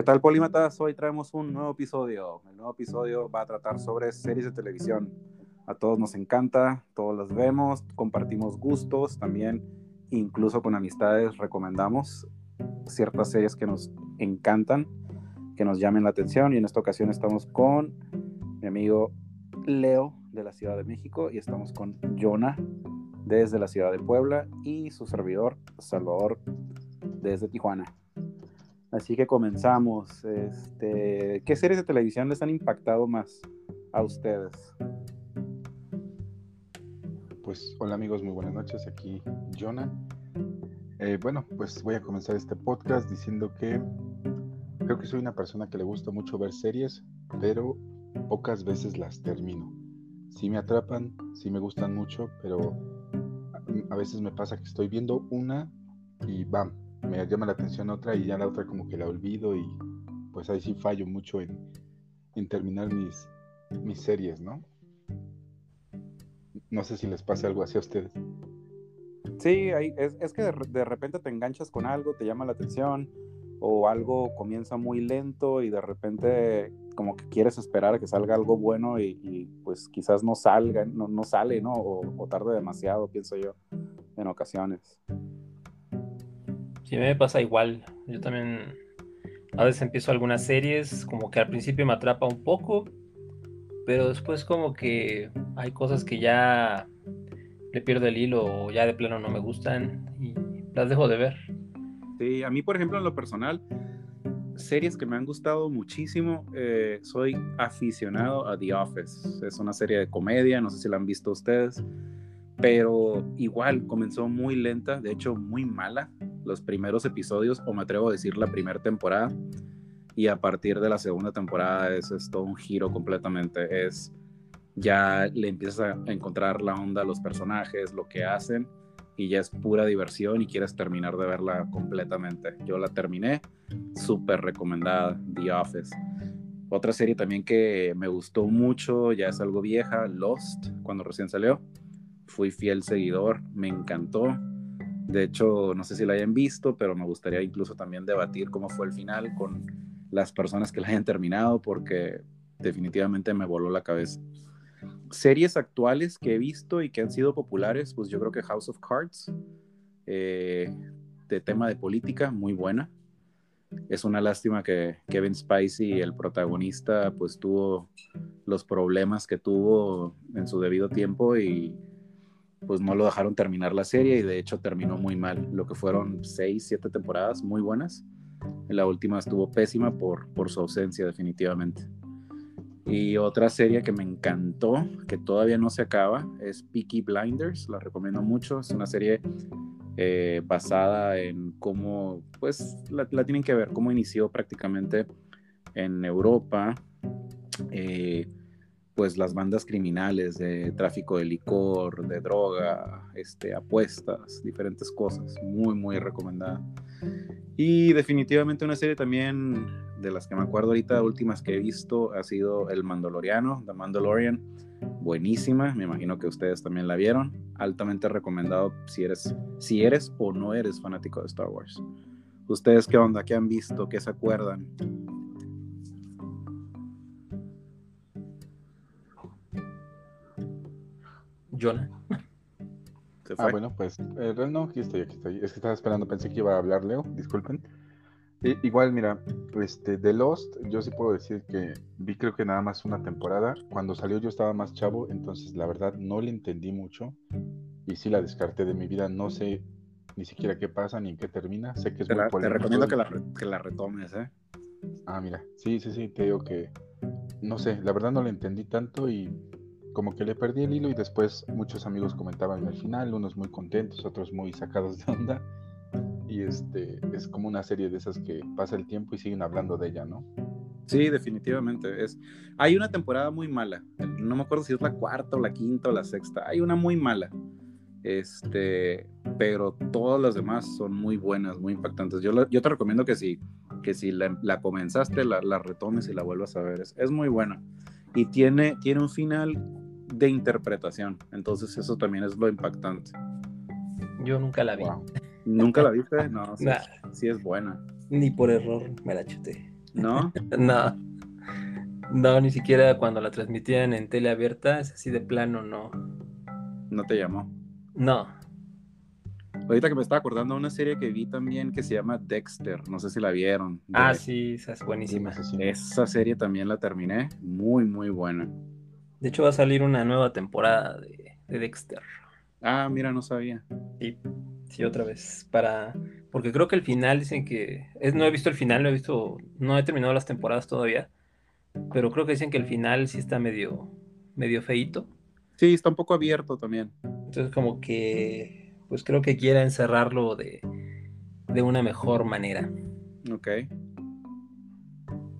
¿Qué tal, Polímatas? Hoy traemos un nuevo episodio. El nuevo episodio va a tratar sobre series de televisión. A todos nos encanta, todos las vemos, compartimos gustos, también incluso con amistades recomendamos ciertas series que nos encantan, que nos llamen la atención y en esta ocasión estamos con mi amigo Leo de la Ciudad de México y estamos con Jonah desde la Ciudad de Puebla y su servidor Salvador desde Tijuana. Así que comenzamos. Este, ¿Qué series de televisión les han impactado más a ustedes? Pues hola amigos, muy buenas noches. Aquí Jonah. Eh, bueno, pues voy a comenzar este podcast diciendo que creo que soy una persona que le gusta mucho ver series, pero pocas veces las termino. Sí me atrapan, sí me gustan mucho, pero a veces me pasa que estoy viendo una y bam, me llama la atención otra y ya la otra como que la olvido y pues ahí sí fallo mucho en, terminar mis, mis series, ¿no? No sé si les pasa algo así a ustedes. Sí, es, es, que de, repente te enganchas con algo, te llama la atención, o algo comienza muy lento y de repente como que quieres esperar a que salga algo bueno y, pues quizás no salga, no, no sale, ¿no? O, o, tarde demasiado, pienso yo, en ocasiones. Sí, me pasa igual. Yo también a veces empiezo algunas series, como que al principio me atrapa un poco, pero después como que hay cosas que ya le pierdo el hilo o ya de plano no me gustan y las dejo de ver. Sí, a mí por ejemplo en lo personal, series que me han gustado muchísimo, eh, soy aficionado a The Office. Es una serie de comedia, no sé si la han visto ustedes, pero igual comenzó muy lenta, de hecho muy mala los primeros episodios, o me atrevo a decir la primera temporada, y a partir de la segunda temporada es, todo un giro completamente, es ya le empiezas a encontrar la onda a los personajes, lo que hacen, y ya es pura diversión y quieres terminar de verla completamente. Yo la terminé, súper recomendada, The Office. Otra serie también que me gustó mucho, ya es algo vieja, Lost, cuando recién salió. Fui fiel seguidor, me encantó. De hecho, no sé si la hayan visto, pero me gustaría incluso también debatir cómo fue el final con las personas que la hayan terminado, porque definitivamente me voló la cabeza. Series actuales que he visto y que han sido populares, pues yo creo que House of Cards, eh, de tema de política, muy buena. Es una lástima que Kevin Spacey, el protagonista, pues tuvo los problemas que tuvo en su debido tiempo y pues no lo dejaron terminar la serie y de hecho terminó muy mal. Lo que fueron seis, siete temporadas muy buenas. La última estuvo pésima por, por su ausencia definitivamente. Y otra serie que me encantó, que todavía no se acaba, es Peaky Blinders. La recomiendo mucho. Es una serie eh, basada en cómo, pues la, tienen que ver, cómo inició prácticamente en Europa. Eh, pues las bandas criminales de tráfico de licor, de droga, este, apuestas, diferentes cosas. Muy, muy recomendada. Y definitivamente una serie también de las que me acuerdo ahorita, últimas que he visto, ha sido El Mandaloriano, The Mandalorian. Buenísima, me imagino que ustedes también la vieron. Altamente recomendado si eres, si eres o no eres fanático de Star Wars. ¿Ustedes qué onda? ¿Qué han visto? ¿Qué se acuerdan? Jonah. Ah, bueno, pues eh, no, aquí estoy, aquí estoy. Es que estaba esperando, pensé que iba a hablar Leo, disculpen. igual, mira, este, The Lost, yo sí puedo decir que vi creo que nada más una temporada. Cuando salió yo estaba más chavo, entonces la verdad no le entendí mucho y sí la descarté de mi vida. No sé ni siquiera qué pasa ni en qué termina. Sé que es te, muy te recomiendo que la, que la retomes, ¿eh? Ah, mira, sí, sí, sí, te digo que no sé, la verdad no le entendí tanto y como que le perdí el hilo y después muchos amigos comentaban al final, unos muy contentos, otros muy sacados de onda. Y este es como una serie de esas que pasa el tiempo y siguen hablando de ella, ¿no? Sí, definitivamente. Es, hay una temporada muy mala. No me acuerdo si es la cuarta la quinta o la sexta. Hay una muy mala. Este, pero todas las demás son muy buenas, muy impactantes. Yo, yo te recomiendo que si, que si la, comenzaste, la, la, retomes y la vuelvas a ver. Es, es muy buena. Y tiene, tiene un final de interpretación. Entonces eso también es lo impactante. Yo nunca la vi. ¿Nunca la viste? No, sí, es buena. Ni por error me la chuté. ¿No? no. No, ni siquiera cuando la transmitían en tele abierta, es así de plano, no. ¿No te llamó? No. Ahorita que me estaba acordando de una serie que vi también que se llama Dexter, no sé si la vieron. Ah, sí, esa es buenísima. Esa serie también la terminé, muy, muy buena. De hecho, va a salir una nueva temporada de, de Dexter. Ah, mira, no sabía. Sí, sí, otra vez. Para. Porque creo que el final dicen que. Es, no he visto el final, no he visto. No he terminado las temporadas todavía. Pero creo que dicen que el final sí está medio. medio feíto. Sí, está un poco abierto también. Entonces, como que. Pues creo que quiera encerrarlo de. de una mejor manera. Ok.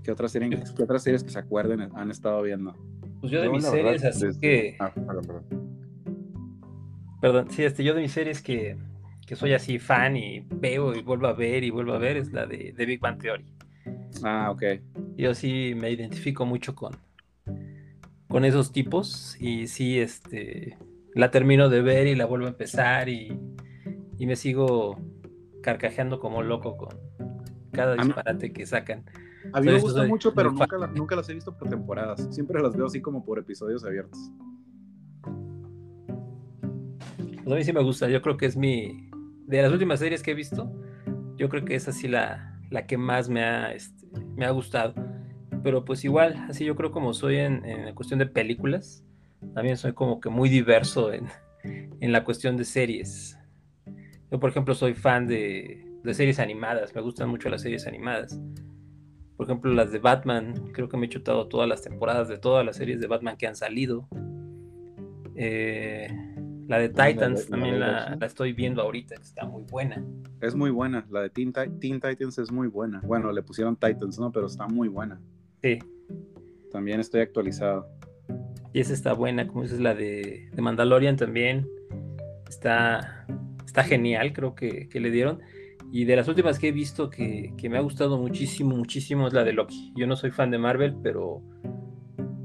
¿Qué otras series, qué otras series que se acuerden han estado viendo? Pues yo de Yo, mis verdad, series, así desde- que. Ah, perdón, perdón. Perdón, sí, este, yo de mis series que, que soy así fan y veo y vuelvo a ver y vuelvo a ver es la de, de Big Bang Theory. Ah, ok. Yo sí me identifico mucho con, con esos tipos y sí, este, la termino de ver y la vuelvo a empezar y, y me sigo carcajeando como loco con cada disparate que sacan. A mí me gusta mucho, pero nunca, la- nunca las he visto por temporadas. Siempre las veo así como por episodios abiertos. Pues a mí sí me gusta, yo creo que es mi... De las últimas series que he visto, yo creo que es así la, la que más me ha, este, me ha gustado. Pero pues igual, así yo creo como soy en, en cuestión de películas, también soy como que muy diverso en, en la cuestión de series. Yo, por ejemplo, soy fan de, de series animadas, me gustan mucho las series animadas. Por ejemplo, las de Batman, creo que me he chutado todas las temporadas de todas las series de Batman que han salido. Eh, la de la de- Titans también la, la estoy viendo ahorita, está muy buena. Es muy buena. La de Teen, Teen Titans es muy buena. Bueno, le pusieron Titans, ¿no? Pero está muy buena. Sí, También estoy actualizado. Y esa está buena, como dices, la de, de Mandalorian también. Está, está genial, creo que, que le dieron. Y de las últimas que he visto que, que me ha gustado muchísimo, muchísimo es la de Loki. Yo no soy fan de Marvel, pero,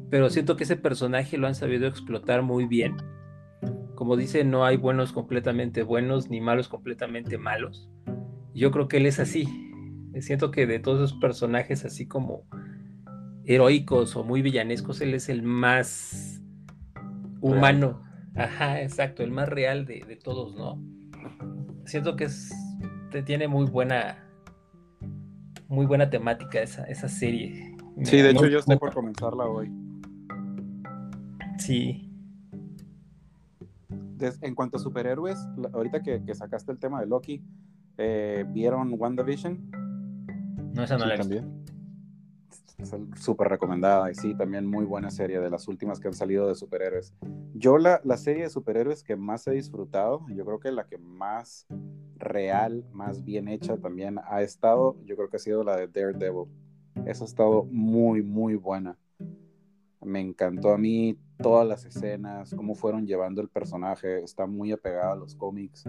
pero siento que ese personaje lo han sabido explotar muy bien. Como dice, no hay buenos completamente buenos ni malos completamente malos. Yo creo que él es así. Siento que de todos esos personajes así como heroicos o muy villanescos, él es el más humano. Ajá, exacto, el más real de, de todos, ¿no? Siento que es, te- tiene muy buena, muy buena temática esa, esa serie. Sí, de hecho yo estoy por comenzarla hoy. Sí, Des- en cuanto a superhéroes, la- ahorita que, que sacaste el tema de Loki, eh, ¿vieron WandaVision? no, esa no Sí, la he visto. también. Súper recomendada y sí, también muy buena serie de las últimas que han salido de superhéroes. Yo la, la serie de superhéroes que más he disfrutado, yo creo que la que más real, más bien hecha también ha estado, yo creo que ha sido la de Daredevil. Esa ha estado muy, muy buena. Me encantó a mí todas las escenas, cómo fueron llevando el personaje, está muy apegado a los cómics.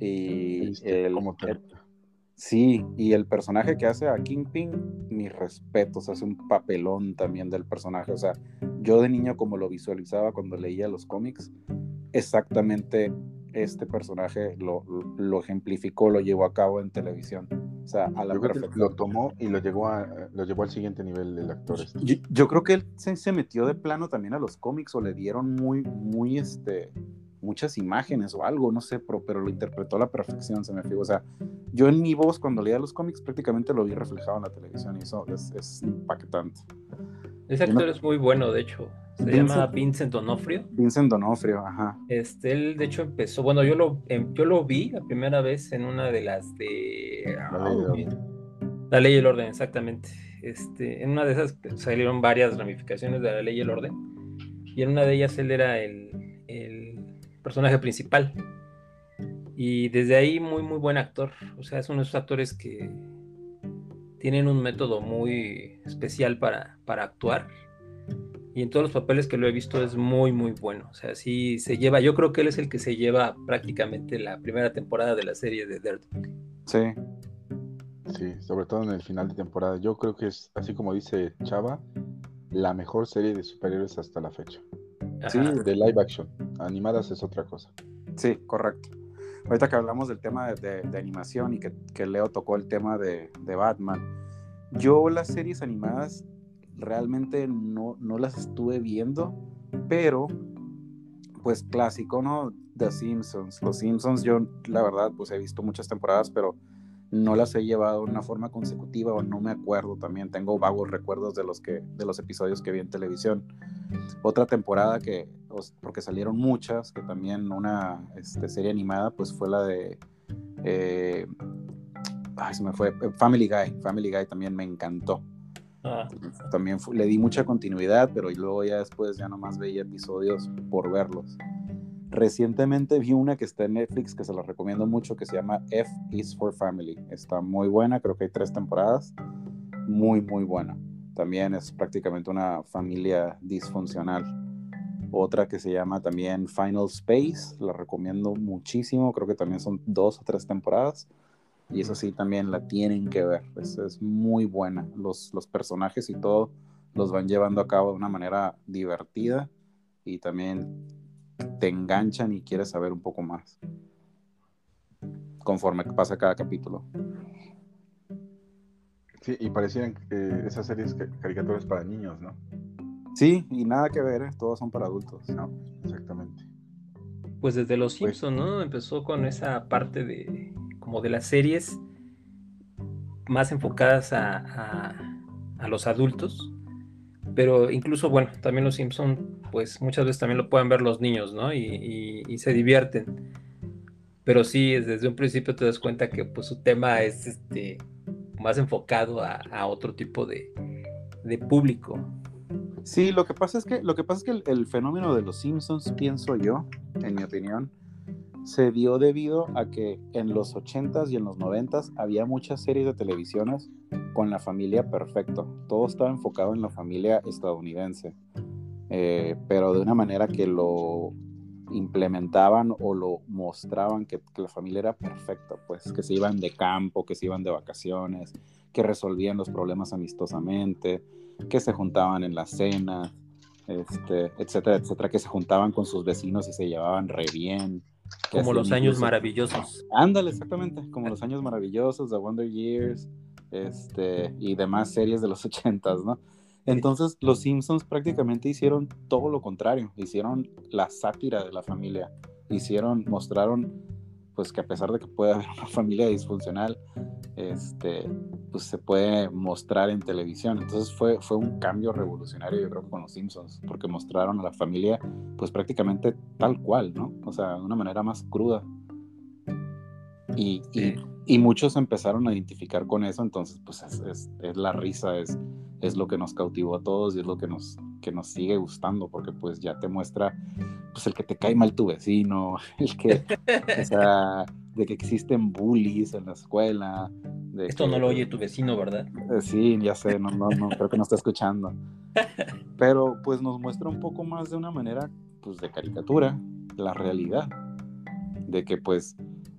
Y el, el- Sí, y el personaje que hace a Kingpin, mis respetos, hace un papelón también del personaje. O sea, yo de niño como lo visualizaba cuando leía los cómics, exactamente este personaje lo, lo ejemplificó, lo llevó a cabo en televisión. O sea, a la Yo creo que lo tomó y lo llevó, a, lo llevó al siguiente nivel del actor. este. Yo, yo creo que él se, se metió de plano también a los cómics o le dieron muy, muy, este, muchas imágenes o algo, no sé, pero, pero lo interpretó a la perfección, se me fijó. O sea, yo en mi voz cuando leía los cómics prácticamente lo vi reflejado en la televisión y eso es, es impactante. Ese Yo no- actor es muy bueno, de hecho. Se Vincent- llama Vincent Donofrio. Vincent Donofrio, ajá. Este, él de hecho empezó, bueno, yo lo, em- yo lo vi la primera vez en una de las de La ley del Ah. La ley y el orden, exactamente. Este, en una de esas salieron varias ramificaciones de la ley y el orden. Y en una de ellas él era el personaje principal. Y desde ahí muy, muy buen actor. O sea, es uno de esos actores que tienen un método muy especial para, para actuar. Y en todos los papeles que lo he visto es muy, muy bueno. O sea, sí se lleva, yo creo que él es el que se lleva prácticamente la primera temporada de la serie de Daredevil. Sí, Sí, sobre todo en el final de temporada. Yo creo que es, así como dice Chava, la mejor serie de superhéroes hasta la fecha. Sí. De live action. Animadas es otra cosa. sí, correcto. Ahorita que hablamos del tema de, animación y que, que Leo tocó el tema de, de Batman, Yo las series animadas realmente no, no las estuve viendo, pero pues clásico, ¿no? The Simpsons. Los Simpsons yo la verdad pues he visto muchas temporadas, pero no las he llevado de una forma consecutiva o no me acuerdo también. Tengo vagos recuerdos de los, que, de los episodios que vi en televisión. Otra temporada que, porque salieron muchas, que también una este, serie animada, pues fue la de... Eh, ay, se me fue. Family Guy. Family Guy también me encantó. Ah. También le di mucha continuidad, pero luego ya después ya nomás veía episodios por verlos. Recientemente vi una que está en Netflix que se la recomiendo mucho que se llama F is for Family. Está muy buena, creo que hay tres temporadas. Muy, muy buena. También es prácticamente una familia disfuncional. Otra que se llama también Final Space, la recomiendo muchísimo. Creo que también son dos o tres temporadas. Y eso sí, también la tienen que ver. Es, es muy buena. Los, los personajes y todo los van llevando a cabo de una manera divertida y también te enganchan y quieres saber un poco más conforme pasa cada capítulo. Sí, y parecían que esas series caricaturas para niños, ¿no? Sí, y nada que ver, ¿eh? todos son para adultos. No, exactamente. Pues desde Los pues Simpsons, ¿no? Empezó con esa parte de como de las series más enfocadas a, a los adultos pero incluso, bueno, también los Simpson, pues muchas veces también lo pueden ver los niños, ¿no? Y, se divierten. Pero sí, desde un principio te das cuenta que pues su tema es este más enfocado a, otro tipo de, público. Sí, lo que pasa es que, lo que, pasa es que el, el, fenómeno de los Simpsons, pienso yo, en mi opinión, se dio debido a que en los 80s y en los 90s había muchas series de televisiones con la familia perfecto. Todo estaba enfocado en la familia estadounidense, eh, pero de una manera que lo implementaban o lo mostraban que, la familia era perfecta, pues que se iban de campo, que se iban de vacaciones, que resolvían los problemas amistosamente, que se juntaban en la cena, este, etcétera, etcétera, que se juntaban con sus vecinos y se llevaban re bien. Como los años maravillosos. Ándale, exactamente, como los años maravillosos, The Wonder Years, este, y demás series de los ochentas, ¿no? Entonces los Simpsons prácticamente hicieron todo lo contrario, hicieron la sátira de la familia, hicieron, mostraron pues que a pesar de que puede haber una familia disfuncional, este, pues se puede mostrar en televisión. Entonces fue, fue un cambio revolucionario, yo creo, con los Simpsons, porque mostraron a la familia, pues prácticamente tal cual, ¿no? O sea, de una manera más cruda. Y, y, muchos empezaron a identificar con eso, entonces, pues es, es, la risa, es, es lo que nos cautivó a todos y es lo que nos, que nos sigue gustando, porque pues ya te muestra, pues el que te cae mal tu vecino, el que, o sea, de que existen bullies en la escuela. Esto no lo oye tu vecino, ¿verdad? Eh, sí, ya sé, no, no, no, creo que no está escuchando. Pero pues nos muestra un poco más de una manera, pues de caricatura, la realidad, de que pues,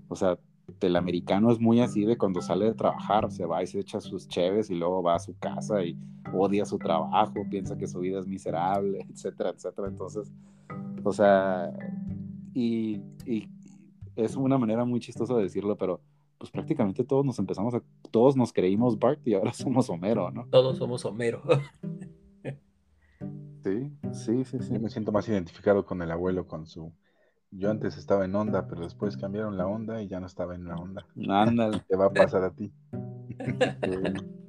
o sea, el americano es muy así de cuando sale de trabajar, se va y se echa sus cheves y luego va a su casa y odia su trabajo, piensa que su vida es miserable, etcétera, etcétera. Entonces, o sea, y, y es una manera muy chistosa de decirlo, pero pues prácticamente todos nos empezamos a, todos nos creímos Bart y ahora somos Homero, ¿no? Todos somos Homero. sí, sí, sí, sí. Yo me siento más identificado con el abuelo, con su yo antes estaba en onda, pero después cambiaron la onda y ya no estaba en la onda. Ándale. Te va a pasar a ti.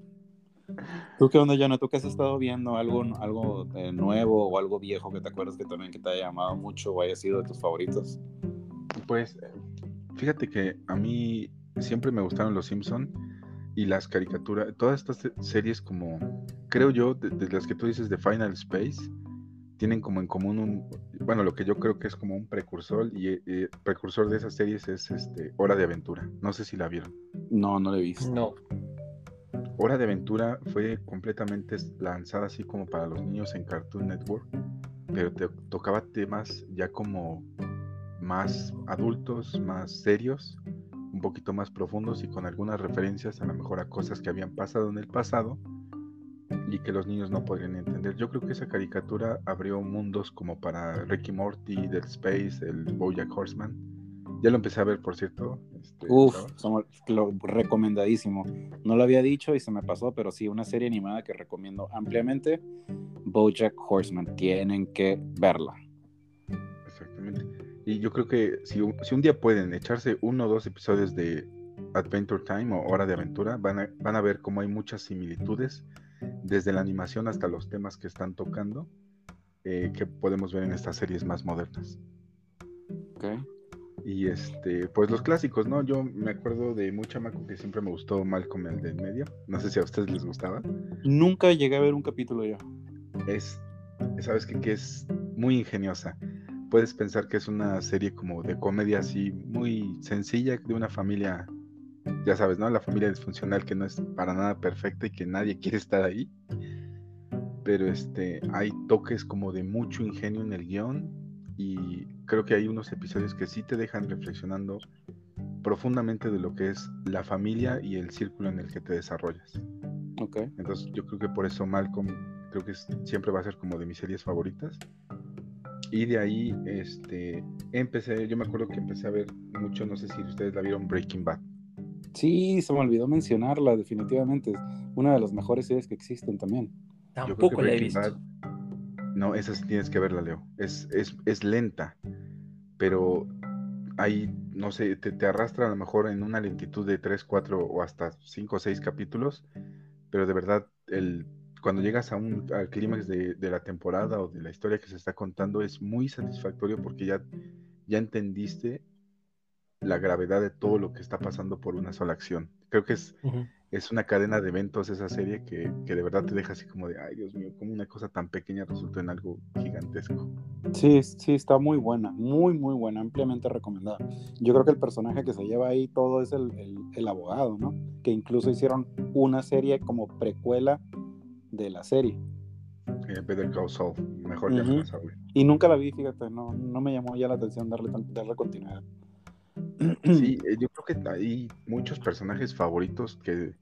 ¿Tú qué onda, Jonah? ¿Tú qué has estado viendo? ¿Algo, algo eh, nuevo o algo viejo que te acuerdas que también que te haya llamado mucho o haya sido de tus favoritos? Pues fíjate que a mí siempre me gustaron los Simpson y las caricaturas, todas estas series como, creo yo, de las que tú dices de Final Space, tienen como en común un, bueno, lo que yo creo que es como un precursor y eh, precursor de esas series es este Hora de Aventura. No sé si la vieron. No, no la he visto. No. Hora de Aventura fue completamente lanzada así como para los niños en Cartoon Network, pero te tocaba temas ya como más adultos, más serios, un poquito más profundos y con algunas referencias a lo mejor a cosas que habían pasado en el pasado y que los niños no podrían entender. Yo creo que esa caricatura abrió mundos como para Ricky Morty, Dead Space, el Bojack Horseman, Ya lo empecé a ver, por cierto. Este, Uf, lo, recomendadísimo. No lo había dicho y se me pasó, pero sí, una serie animada que recomiendo ampliamente. Bojack Horseman. Tienen que verla. Exactamente. Y yo creo que si, si un día pueden echarse uno o dos episodios de Adventure Time o Hora de Aventura, van a, van a ver cómo hay muchas similitudes, desde la animación hasta los temas que están tocando, eh, que podemos ver en estas series más modernas. Okay. Y este, pues los clásicos, ¿no? Yo me acuerdo de muy chamaco que siempre me gustó Malcolm el del medio. No sé si a ustedes les gustaba. Nunca llegué a ver un capítulo yo. Es, sabes que, que es muy ingeniosa. Puedes pensar que es una serie como de comedia así muy sencilla de una familia, ya sabes, ¿no? La familia disfuncional que no es para nada perfecta y que nadie quiere estar ahí. Pero este, hay toques como de mucho ingenio en el guion y creo que hay unos episodios que sí te dejan reflexionando profundamente de lo que es la familia y el círculo en el que te desarrollas. Ok. Entonces yo creo que por eso Malcolm creo que siempre va a ser como de mis series favoritas. Y de ahí este, empecé, yo me acuerdo que empecé a ver mucho, no sé si ustedes la vieron, Breaking Bad. Sí, se me olvidó mencionarla, definitivamente. Es una de las mejores series que existen también. Tampoco la he visto. no, esa sí tienes que verla, Leo. Es, es, es lenta, pero ahí, no sé, te, arrastra a lo mejor en una lentitud de 3, 4 o hasta 5 o 6 capítulos, pero de verdad, el, cuando llegas a un, al clímax de, de, la temporada o de la historia que se está contando, es muy satisfactorio porque ya, ya entendiste la gravedad de todo lo que está pasando por una sola acción. Creo que es, es una cadena de eventos esa serie que, que, de verdad te deja así como de, ay Dios mío, como una cosa tan pequeña resultó en algo gigantesco. Sí, sí, está muy buena, muy, muy buena, ampliamente recomendada. Yo creo que el personaje que se lleva ahí todo es el, el, el abogado, ¿no? Que incluso hicieron una serie como precuela de la serie. Eh, Better Call Saul, mejor uh -huh. Y nunca la vi, fíjate, no, no me llamó ya la atención darle, darle continuidad. Sí, eh, yo creo que hay muchos personajes favoritos que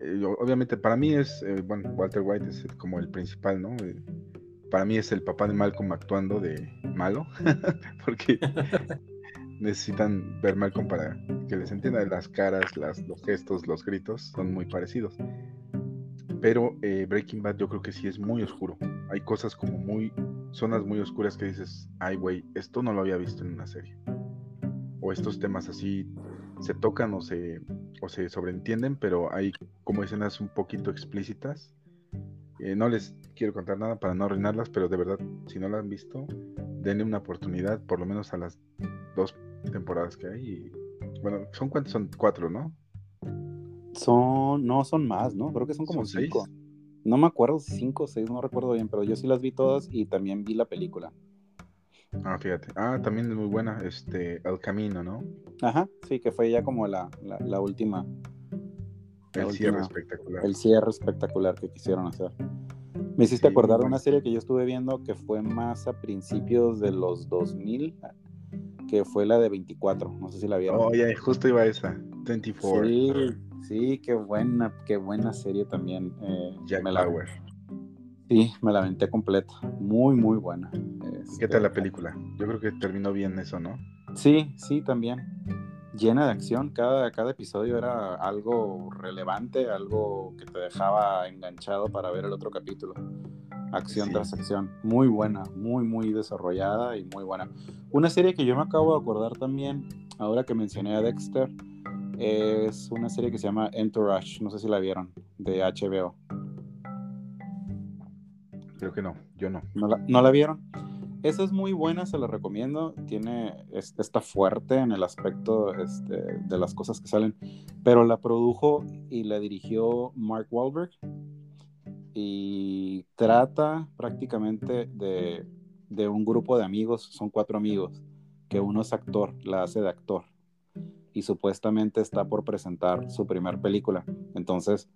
eh, obviamente para mí es, eh, bueno, Walter White es como el principal, ¿no? Eh, para mí es el papá de Malcolm actuando de malo, porque necesitan ver Malcolm para que les entienda las caras, las, los gestos, los gritos, son muy parecidos. Pero eh, Breaking Bad yo creo que sí es muy oscuro. Hay cosas como muy, zonas muy oscuras que dices, ay güey, esto no lo había visto en una serie o estos temas así se tocan o se, o se sobreentienden, pero hay como escenas un poquito explícitas. Eh, no les quiero contar nada para no arruinarlas, pero de verdad, si no la han visto, denle una oportunidad, por lo menos a las dos temporadas que hay. Y, bueno, ¿son cuántos? Son cuatro, ¿no? Son, no, son más, ¿no? Creo que son como ¿Son cinco. seis? No me acuerdo si cinco o seis, no recuerdo bien, pero yo sí las vi todas y también vi la película. Ah, fíjate. Ah, también es muy buena, este, El Camino, ¿no? Ajá, sí, que fue ya como la, la, la última. la El cierre espectacular. El cierre espectacular que quisieron hacer. Me hiciste Sí, acordar de una serie que yo estuve viendo que fue más a principios de los 2000, que fue la de 24. No sé si la vieron. Oh, ya, justo iba esa. 24. sí, sí, qué buena, qué buena serie también. eh, Jack me la, sí, me la aventé completa. Muy, muy buena. ¿Qué tal la película? Yo creo que terminó bien eso, ¿no? Sí, sí, también. Llena de acción. Cada, cada episodio era algo relevante, algo que te dejaba enganchado para ver el otro capítulo. Acción Sí. tras acción. Muy buena, muy, muy desarrollada y muy buena. Una serie que yo me acabo de acordar también, ahora que mencioné a Dexter, es una serie que se llama Entourage. No sé si la vieron, de HBO. Creo que no, yo no. ¿No la, no la vieron? Esa es muy buena, se la recomiendo. Tiene, es- está fuerte en el aspecto este, de las cosas que salen, pero la produjo y la dirigió Mark Wahlberg y trata prácticamente de, de un grupo de amigos, son cuatro amigos, que uno es actor, la hace de actor y supuestamente está por presentar su primer película. Entonces,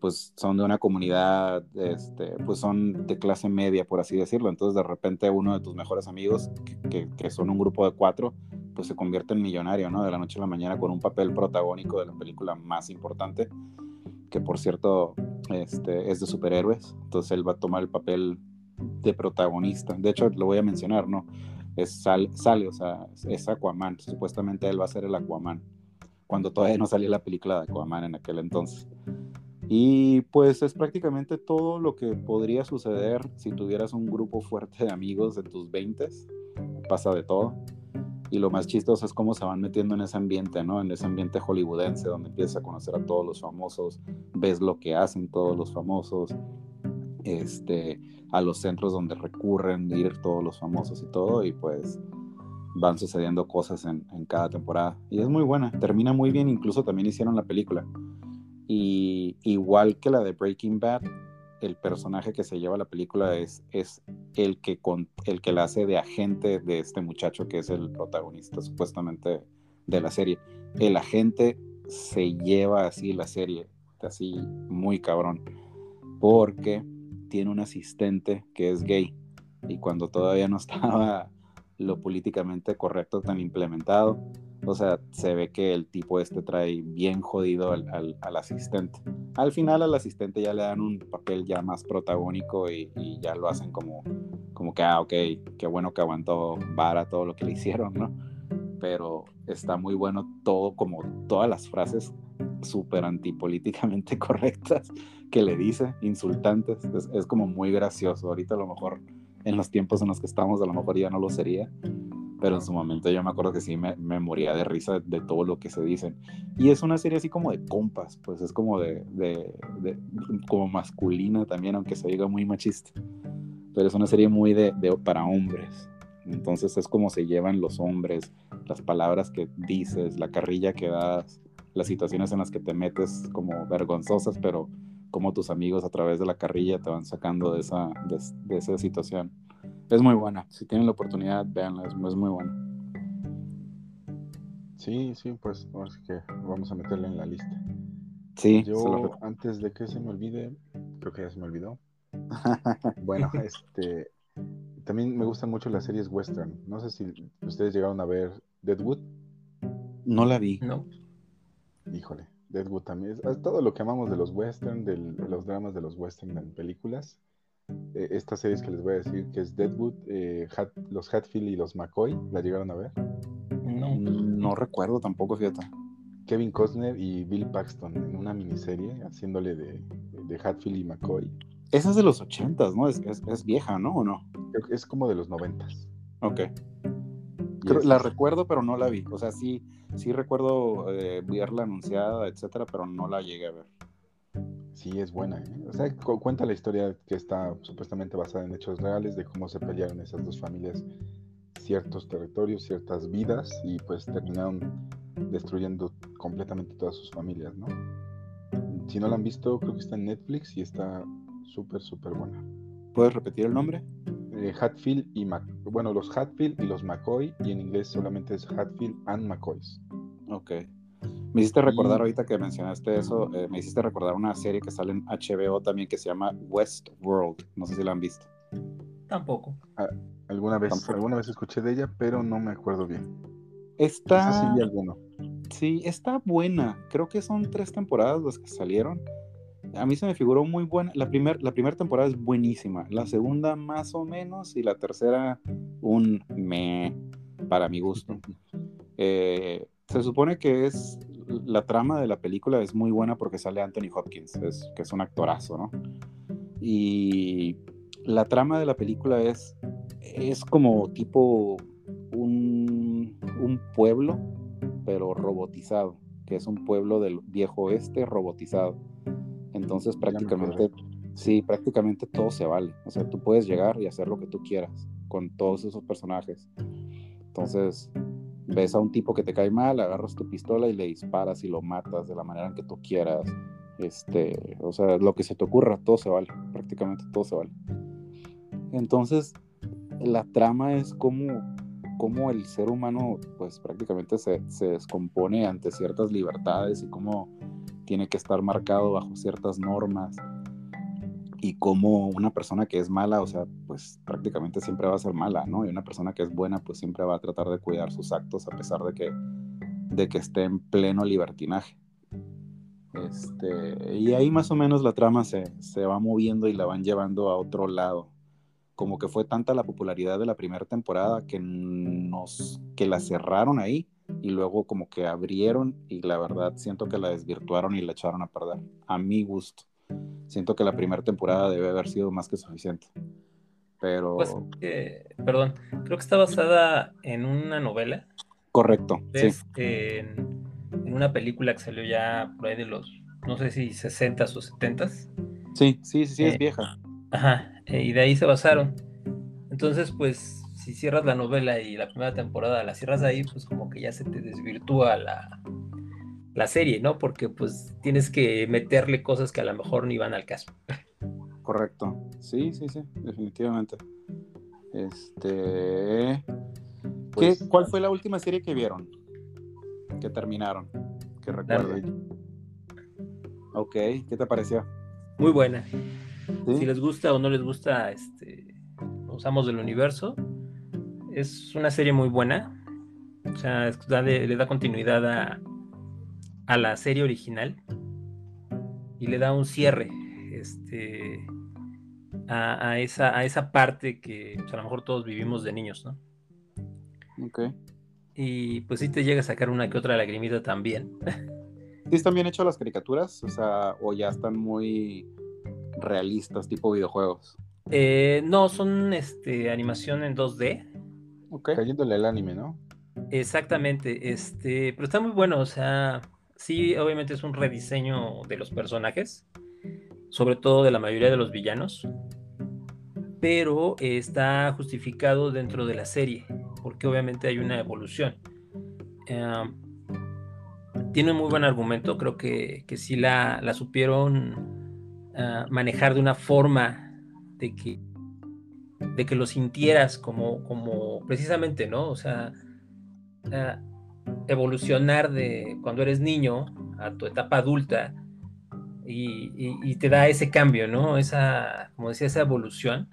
pues son de una comunidad, este, pues son de clase media, por así decirlo. Entonces, de repente, uno de tus mejores amigos, que, que- son un grupo de cuatro, pues se convierte en millonario, ¿no? De la noche a la mañana con un papel protagónico de la película más importante, que por cierto este, es de superhéroes. Entonces, él va a tomar el papel de protagonista. De hecho, lo voy a mencionar, ¿no? es sale, o sea, es Aquaman. Supuestamente él va a ser el Aquaman. Cuando todavía no salía la película de Aquaman en aquel entonces. Y pues es prácticamente todo lo que podría suceder si tuvieras un grupo fuerte de amigos en tus 20 Pasa de todo. Y lo más chistoso es cómo se van metiendo en ese ambiente, ¿no? En ese ambiente hollywoodense donde empiezas a conocer a todos los famosos, ves lo que hacen todos los famosos, este, a los centros donde recurren ir todos los famosos y todo, y pues van sucediendo cosas en, en cada temporada. Y es muy buena, termina muy bien, incluso también hicieron la película. Y igual que la de Breaking Bad, el personaje que se lleva la película es, es el, que con, el que la hace de agente de este muchacho que es el protagonista supuestamente de la serie. El agente se lleva así la serie, así muy cabrón, porque tiene un asistente que es gay y cuando todavía no estaba lo políticamente correcto tan implementado, o sea, se ve que el tipo este trae bien jodido al, al, asistente. Al final al asistente ya le dan un papel ya más protagónico y, ya lo hacen como, como que, ah, ok, qué bueno que aguantó vara todo lo que le hicieron, ¿no? Pero está muy bueno todo, como todas las frases súper antipolíticamente correctas que le dice, insultantes. Es, es como muy gracioso. Ahorita a lo mejor en los tiempos en los que estamos a lo mejor ya no lo sería pero en su momento yo me acuerdo que sí me, me, moría de risa de todo lo que se dicen. Y es una serie así como de compas, pues es como de, de, de como masculina también, aunque se diga muy machista. Pero es una serie muy de, para hombres. Entonces es como se llevan los hombres, las palabras que dices, la carrilla que das, las situaciones en las que te metes como vergonzosas, pero como tus amigos a través de la carrilla te van sacando de esa, de esa situación. Es muy buena. Si tienen la oportunidad, véanla. Es, muy buena. Sí, sí, pues que vamos a meterla en la lista. Sí. Yo, antes de que se me olvide, creo que ya se me olvidó. bueno, este. También me gustan mucho las series western. No sé si ustedes llegaron a ver Deadwood. No la vi. No. Híjole, Deadwood también. Es, todo lo que amamos de los western, de los dramas de los western en películas eh, estas series que les voy a decir, que es Deadwood, eh, los Hatfield y los McCoy, ¿la llegaron a ver? No, no recuerdo tampoco, fíjate. Kevin Costner y Bill Paxton en una miniserie haciéndole de, de Hatfield y McCoy. Esa es de los ochentas, ¿no? Es, es, vieja, ¿no? ¿O no? Es como de los noventas. Ok. la recuerdo, pero no la vi. O sea, sí, sí recuerdo eh, verla anunciada, etcétera, pero no la llegué a ver. Sí, es buena. ¿eh? O sea, cuenta la historia que está supuestamente basada en hechos reales de cómo se pelearon esas dos familias, ciertos territorios, ciertas vidas y pues terminaron destruyendo completamente todas sus familias, ¿no? Si no la han visto, creo que está en Netflix y está súper, súper buena. ¿Puedes repetir el nombre? Eh, Hatfield y Mac bueno, los Hatfield y los McCoy y en inglés solamente es Hatfield and McCoys. Ok. Me hiciste recordar ahorita que mencionaste eso, eh, me hiciste recordar una serie que sale en HBO también que se llama Westworld. No sé si la han visto. Tampoco. Ah, alguna vez, alguna vez escuché de ella, pero no me acuerdo bien. Está. Sí, está buena. Creo que son tres temporadas las que salieron. A mí se me figuró muy buena. La, primer, la primera temporada es buenísima. La segunda, más o menos. Y la tercera, un me para mi gusto. Eh, se supone que es la trama de la película es muy buena porque sale Anthony Hopkins, es, que es un actorazo, ¿no? Y la trama de la película es, es como tipo un, un pueblo, pero robotizado, que es un pueblo del viejo oeste robotizado. Entonces prácticamente, sí, prácticamente todo se vale. O sea, tú puedes llegar y hacer lo que tú quieras con todos esos personajes. Entonces, ves a un tipo que te cae mal, agarras tu pistola y le disparas y lo matas de la manera en que tú quieras. Este, o sea, lo que se te ocurra, todo se vale, prácticamente todo se vale. Entonces, la trama es como, como el ser humano, pues prácticamente se, se descompone ante ciertas libertades y cómo tiene que estar marcado bajo ciertas normas y como una persona que es mala, o sea, pues prácticamente siempre va a ser mala, ¿no? Y una persona que es buena, pues siempre va a tratar de cuidar sus actos a pesar de que, de que esté en pleno libertinaje. Este, y ahí más o menos la trama se, se va moviendo y la van llevando a otro lado. como que fue tanta la popularidad de la primera temporada que nos que la cerraron ahí y luego como que abrieron y la verdad siento que la desvirtuaron y la echaron a perder a mi gusto siento que la primera temporada debe haber sido más que suficiente pero pues, perdón creo que está basada en una novela. Correcto sí. en, en, una película que salió ya por ahí de los no sé si 60 o 70 sí sí sí, es eh, vieja. ajá eh, y de ahí se basaron. Entonces pues si cierras la novela y la primera temporada la cierras ahí, pues como que ya se te desvirtúa la, la serie, ¿no? Porque pues tienes que meterle cosas que a lo mejor ni van al caso. Correcto. Sí, sí, sí, definitivamente. Este. Pues, ¿Cuál fue la última serie que vieron? Que terminaron. Que recuerden. Ok, ¿qué te pareció? Muy buena. Si les gusta o no les gusta, este, usamos del universo, es una serie muy buena. O sea, le da continuidad a, a, la serie original y le da un cierre este, a, esa, a esa parte que pues, a lo mejor todos vivimos de niños, ¿no? Ok. Y pues sí te llega a sacar una que otra lagrimita también. ¿Sí están bien hechas las caricaturas? O sea, o ya están muy realistas, tipo videojuegos. Eh, no, son este, animación en 2D. Okay. Cayéndole el anime, ¿no? Exactamente, este, pero está muy bueno, o sea, sí, obviamente es un rediseño de los personajes, sobre todo de la mayoría de los villanos, pero está justificado dentro de la serie, porque obviamente hay una evolución. Em, tiene un muy buen argumento, creo que, que sí la, la supieron ah, manejar de una forma de que de que lo sintieras como, como precisamente, ¿no? O sea, eh, evolucionar de cuando eres niño a tu etapa adulta y, te da ese cambio, ¿no? Esa, como decía, esa evolución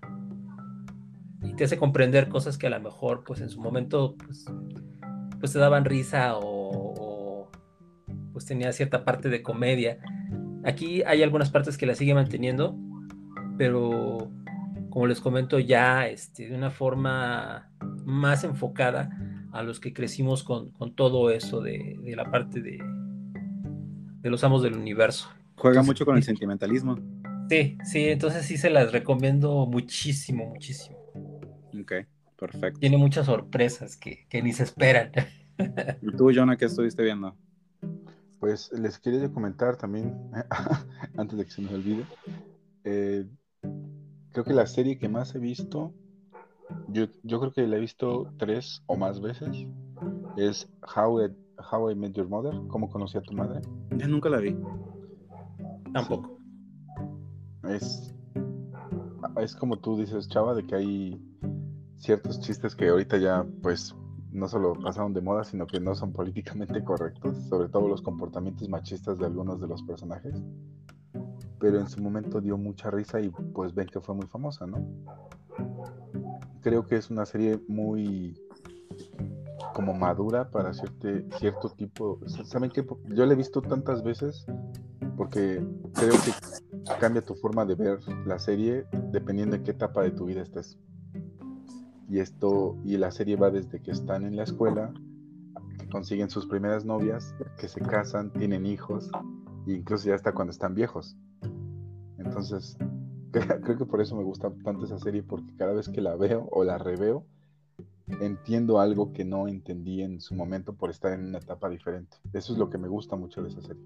y te hace comprender cosas que a lo mejor, pues en su momento, pues, pues te daban risa o, pues tenía cierta parte de comedia. Aquí hay algunas partes que la sigue manteniendo, pero como les comento, ya este, de una forma más enfocada a los que crecimos con, todo eso de, la parte de, de, los amos del universo. Juega mucho con el sentimentalismo. Sí, sí, entonces sí se las recomiendo muchísimo, muchísimo. Ok, perfecto. Tiene muchas sorpresas que, ni se esperan. ¿Y tú, Jonah, qué estuviste viendo? Pues les quería comentar también, antes de que se me olvide, eh, creo que la serie que más he visto, yo, yo creo que la he visto tres o más veces, es How, How I Met Your Mother, ¿Cómo conocí a tu madre? Yo nunca la vi. Tampoco. Es, es como tú dices, Chava, de que hay ciertos chistes que ahorita ya, pues, no solo pasaron de moda, sino que no son políticamente correctos, sobre todo los comportamientos machistas de algunos de los personajes pero en su momento dio mucha risa y pues ven que fue muy famosa, ¿no? Creo que es una serie muy como madura para cierto, cierto tipo. ¿Saben qué? Yo la he visto tantas veces porque creo que cambia tu forma de ver la serie dependiendo de qué etapa de tu vida estés. Y esto, y la serie va desde que están en la escuela, que consiguen sus primeras novias, que se casan, tienen hijos, e incluso ya hasta cuando están viejos. Entonces, creo que por eso me gusta tanto esa serie, porque cada vez que la veo o la reveo, entiendo algo que no entendí en su momento por estar en una etapa diferente. Eso es lo que me gusta mucho de esa serie.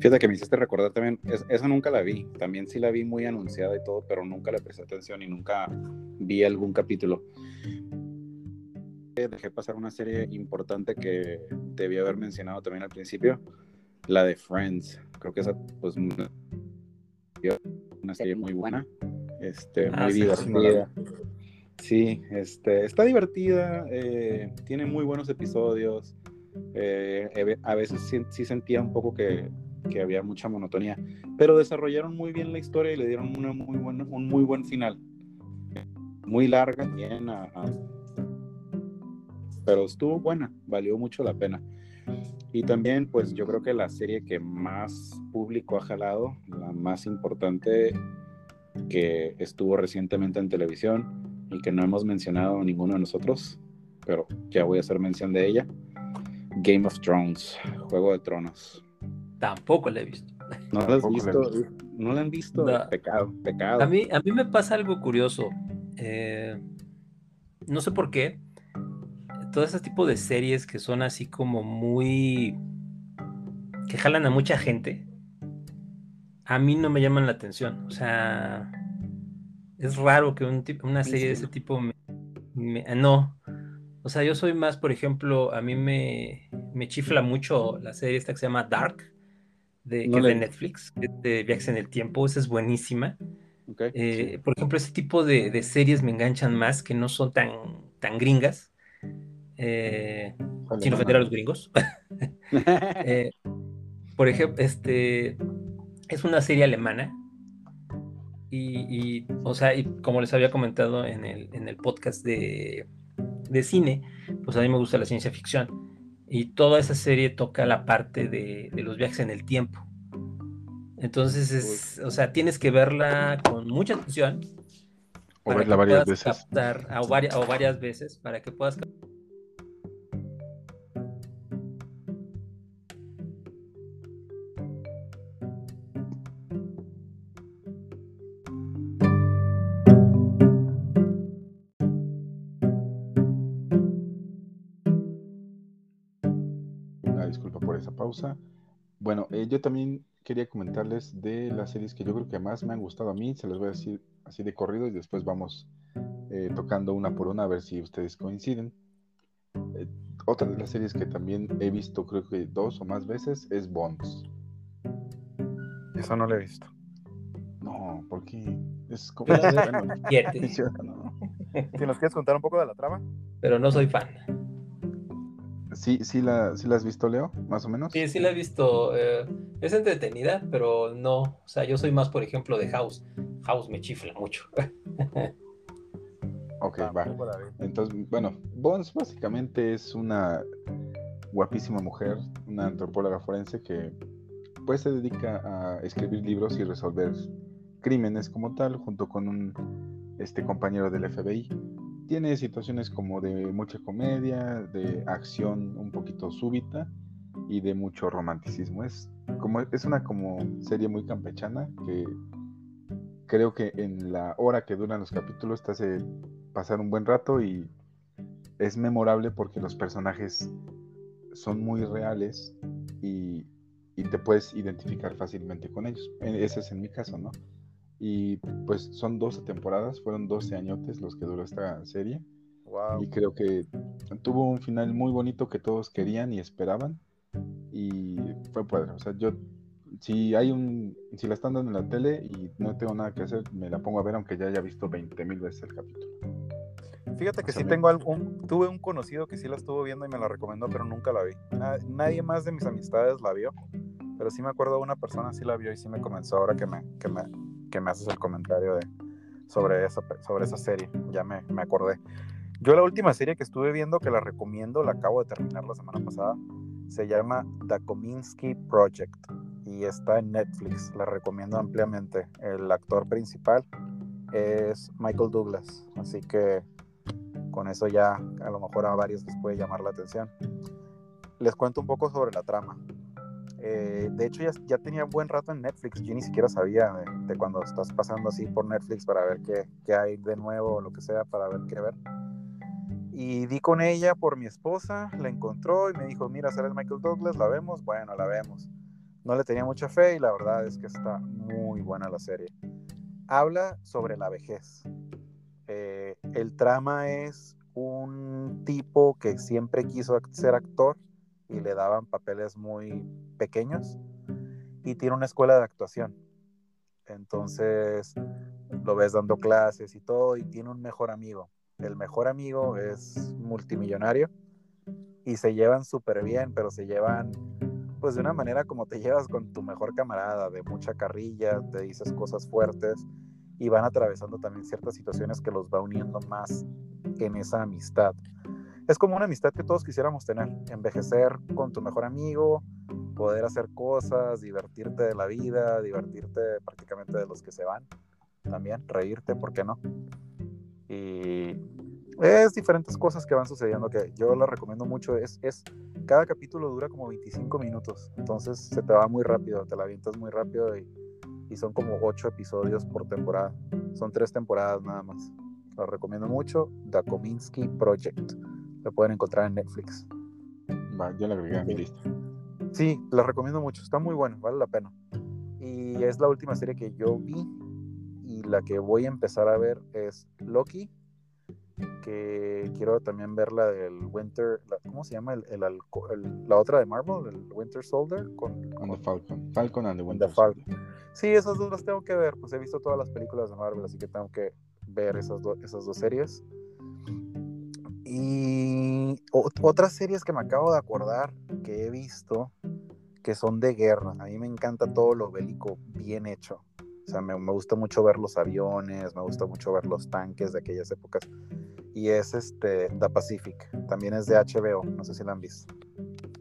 Fíjate que me hiciste recordar también, esa nunca la vi, también sí la vi muy anunciada y todo, pero nunca le presté atención y nunca vi algún capítulo. Dejé pasar una serie importante que debía haber mencionado también al principio, la de Friends. Creo que esa, pues, una serie muy buena, este, ah, muy divertida. Sí, este, está divertida, eh, tiene muy buenos episodios. Eh, a veces sí, sentía un poco que, había mucha monotonía, pero desarrollaron muy bien la historia y le dieron una muy buena, un muy buen final. Muy larga, bien, pero estuvo buena, valió mucho la pena. Y también, pues yo creo que la serie que más público ha jalado, la más importante, que estuvo recientemente en televisión y que no hemos mencionado ninguno de nosotros, pero ya voy a hacer mención de ella. Game of Thrones, Juego de Tronos. Tampoco la he visto. ¿No la has visto? ¿No la han visto? Pecado, pecado. A mí, a mí me pasa algo curioso. Eh, no sé por qué. Todo ese tipo de series que son así como muy... que jalan a mucha gente. A mí no me llaman la atención. O sea, es raro que un tipo, una serie de ese tipo me, no. O sea, yo soy más, por ejemplo, a mí me, me chifla mucho la serie esta que se llama Dark, de, que de Netflix, de Viajes en el Tiempo, esa es buenísima. Eh, por ejemplo, ese tipo de, series me enganchan más, que no son tan, tan gringas, eh, sin ofender a los gringos. Eh, por ejemplo, este es una serie alemana. Y, o sea, y como les había comentado en el, en el podcast de, de cine, pues a mí me gusta la ciencia ficción. Y toda esa serie toca la parte de, los viajes en el tiempo. Entonces, es, o sea, tienes que verla con mucha atención. O verla varias veces. o, varias, o varias veces para que puedas Bueno, eh, yo también quería comentarles de las series que yo creo que más me han gustado a mí. Se las voy a decir así de corrido y después vamos eh, tocando una por una a ver si ustedes coinciden. Eh, otra de las series que también he visto, creo que dos o más veces, es Bonds. Eso no lo he visto. No, porque es como. Si nos quieres contar un poco de la trama. Pero no soy fan. ¿Sí, sí, la, ¿Sí la has visto, Leo? Más o menos. Sí, sí la he visto. Eh, es entretenida, pero no. O sea, yo soy más, por ejemplo, de House. House me chifla mucho. ok, ah, va. Entonces, bueno, Bones básicamente es una guapísima mujer, una antropóloga forense que pues se dedica a escribir libros y resolver crímenes como tal, junto con un este compañero del FBI tiene situaciones como de mucha comedia, de acción un poquito súbita y de mucho romanticismo. Es como es una como serie muy campechana que creo que en la hora que duran los capítulos te hace pasar un buen rato y es memorable porque los personajes son muy reales y, y te puedes identificar fácilmente con ellos. E, ese es en mi caso, ¿no? Y pues son 12 temporadas, fueron 12 añotes los que duró esta serie. Y creo que tuvo un final muy bonito que todos querían y esperaban. Y fue padre. O sea, yo, si hay un, si la están dando en la tele y no tengo nada que hacer, me la pongo a ver aunque ya haya visto 20 mil veces el capítulo. Fíjate que sí tengo algún, tuve un conocido que sí la estuvo viendo y me la recomendó, pero nunca la vi. Nadie más de mis amistades la vio, pero sí me acuerdo de una persona sí la vio y sí me comenzó ahora que me, que me, que me haces el comentario de, sobre, esa, sobre esa serie. Ya me, me acordé. Yo la última serie que estuve viendo, que la recomiendo, la acabo de terminar la semana pasada, se llama The Kominsky Project y está en Netflix. La recomiendo ampliamente. El actor principal es Michael Douglas, así que con eso ya a lo mejor a varios les puede llamar la atención. Les cuento un poco sobre la trama. Eh, de hecho, ya, ya, tenía buen rato en Netflix. Yo ni siquiera sabía de, cuando estás pasando así por Netflix para ver qué, qué, hay de nuevo o lo que sea, para ver qué ver. Y di con ella por mi esposa, la encontró y me dijo, mira, sale Michael Douglas, ¿la vemos? Bueno, la vemos. No le tenía mucha fe y la verdad es que está muy buena la serie. Habla sobre la vejez. Eh, el trama es un tipo que siempre quiso ser actor y le daban papeles muy pequeños y tiene una escuela de actuación. Entonces lo ves dando clases y todo y tiene un mejor amigo. El mejor amigo es multimillonario y se llevan súper bien, pero se llevan pues de una manera como te llevas con tu mejor camarada, de mucha carrilla, te dices cosas fuertes y van atravesando también ciertas situaciones que los va uniendo más en esa amistad es como una amistad que todos quisiéramos tener, envejecer con tu mejor amigo, poder hacer cosas, divertirte de la vida, divertirte prácticamente de los que se van. también, reírte, ¿por qué no? Y es diferentes cosas que van sucediendo que yo la recomiendo mucho. Es, es, cada capítulo dura como 25 minutos, entonces se te va muy rápido, te la avientas muy rápido y, y son como 8 episodios por temporada. Son tres temporadas nada más. La recomiendo mucho. The Kominsky Project. Lo pueden encontrar en Netflix. Va, yo la agregué a mi lista. Sí, la recomiendo mucho. Está muy bueno, vale la pena. Y es la última serie que yo vi y la que voy a empezar a ver es Loki, que quiero también ver la del Winter, ¿cómo se llama? El, la otra de Marvel, el Winter Soldier con, the Falcon. Falcon and the Winter Soldier. Sí, esas dos las tengo que ver, pues he visto todas las películas de Marvel, así que tengo que ver esas, esas dos series. Y otras series que me acabo de acordar que he visto que son de guerra. A mí me encanta todo lo bélico bien hecho. O sea, me, me, gusta mucho ver los aviones, me gusta mucho ver los tanques de aquellas épocas. Y es este The Pacific. También es de HBO. No sé si la han visto.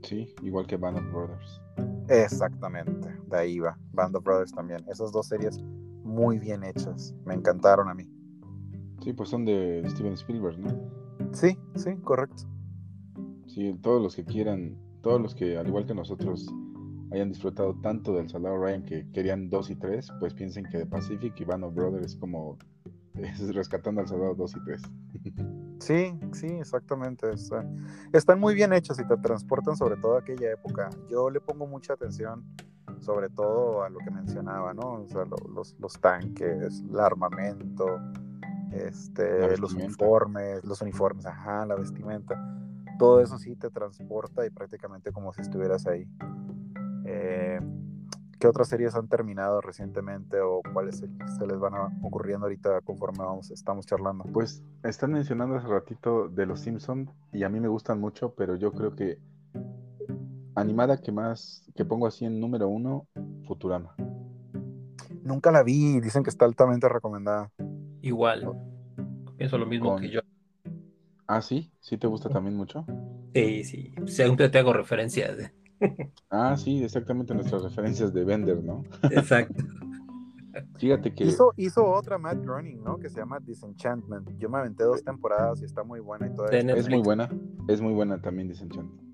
Sí, igual que Band of Brothers. Exactamente. De ahí va. Band of Brothers también. Esas dos series muy bien hechas. Me encantaron a mí. Sí, pues son de Steven Spielberg, ¿no? Sí, sí, correcto. Sí, todos los que quieran, todos los que, al igual que nosotros, hayan disfrutado tanto del Soldado Ryan que querían dos y tres, pues piensen que Pacific y Band of Brothers es como es rescatando al Soldado 2 y 3. Sí, sí, exactamente. están muy bien hechos y te transportan sobre todo a aquella época. Yo le pongo mucha atención sobre todo a lo que mencionaba, ¿no? O sea, los, los tanques, el armamento, este, los uniformes, los uniformes, ajá, la vestimenta. Todo eso sí te transporta y prácticamente como si estuvieras ahí. Eh, ¿Qué otras series han terminado recientemente o cuáles se, les van ocurriendo ahorita conforme vamos, estamos charlando? Pues están mencionando hace ratito de los Simpsons y a mí me gustan mucho, pero yo creo que animada que más, que pongo así en número uno, Futurama. Nunca la vi, dicen que está altamente recomendada. Igual, pienso lo mismo que yo. Ah, sí, sí te gusta también mucho. Sí, sí, siempre te hago referencias. De... Ah, sí, exactamente nuestras referencias de Bender, ¿no? Exacto. Fíjate que. Hizo, hizo otra Matt Groening, ¿no? Que se llama Disenchantment. Yo me aventé dos temporadas y está muy buena y todo Es muy buena, es muy buena también Disenchantment.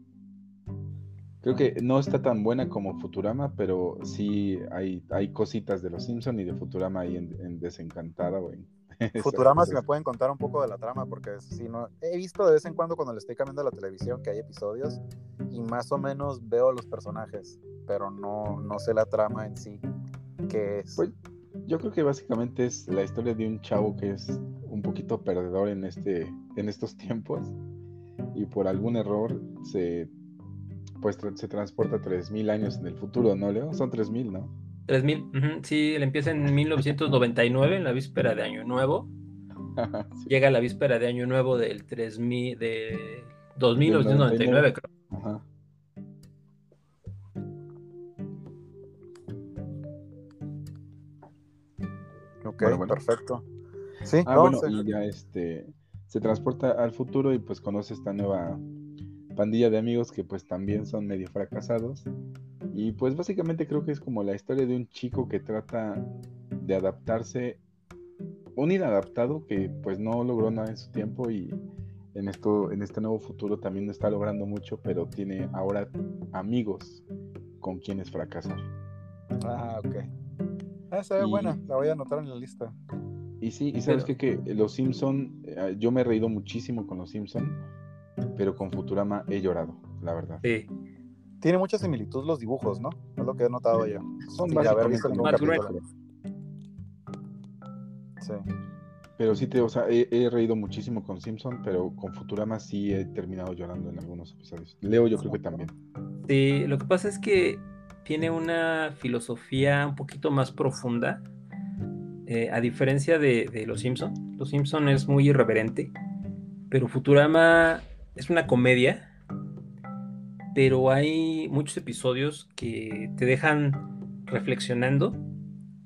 Creo que no está tan buena como Futurama, pero sí hay, hay cositas de los Simpsons y de Futurama ahí en, Desencantada, güey. Futurama, si me pueden contar un poco de la trama, porque si no, he visto de vez en cuando cuando le estoy cambiando la televisión que hay episodios y más o menos veo los personajes, pero no, no sé la trama en sí, qué es. Pues, yo creo que básicamente es la historia de un chavo que es un poquito perdedor en, este, en estos tiempos y por algún error se pues se transporta 3.000 años en el futuro, ¿no, Leo? Son 3.000, ¿no? 3000, sí, él empieza en 1999, en la víspera de Año Nuevo. Llega a la víspera de Año Nuevo del 3000, de 2999, creo. Ajá. Ok, perfecto. Sí, ah, bueno, y ya este se transporta al futuro y pues conoce esta nueva pandilla de amigos que pues también son medio fracasados y pues básicamente creo que es como la historia de un chico que trata de adaptarse, un inadaptado que pues no logró nada en su tiempo y en esto, en este nuevo futuro también no está logrando mucho, pero tiene ahora amigos con quienes fracasar. Ah, ok. Ah, esa es buena, la voy a anotar en la lista. Y sí, y sabes que, que los Simpson, eh, yo me he reído muchísimo con los Simpson, pero con Futurama he llorado, la verdad. Sí, tiene mucha similitud los dibujos, ¿no? Es lo que he notado yo. Son básicamente Sí. Pero sí te, o sea, he, reído muchísimo con Simpson, pero con Futurama sí he terminado llorando en algunos episodios. Leo yo creo que también. Sí, lo que pasa es que tiene una filosofía un poquito más profunda. Eh, a diferencia de, de Los Simpson, Los Simpson es muy irreverente, pero Futurama es una comedia pero hay muchos episodios que te dejan reflexionando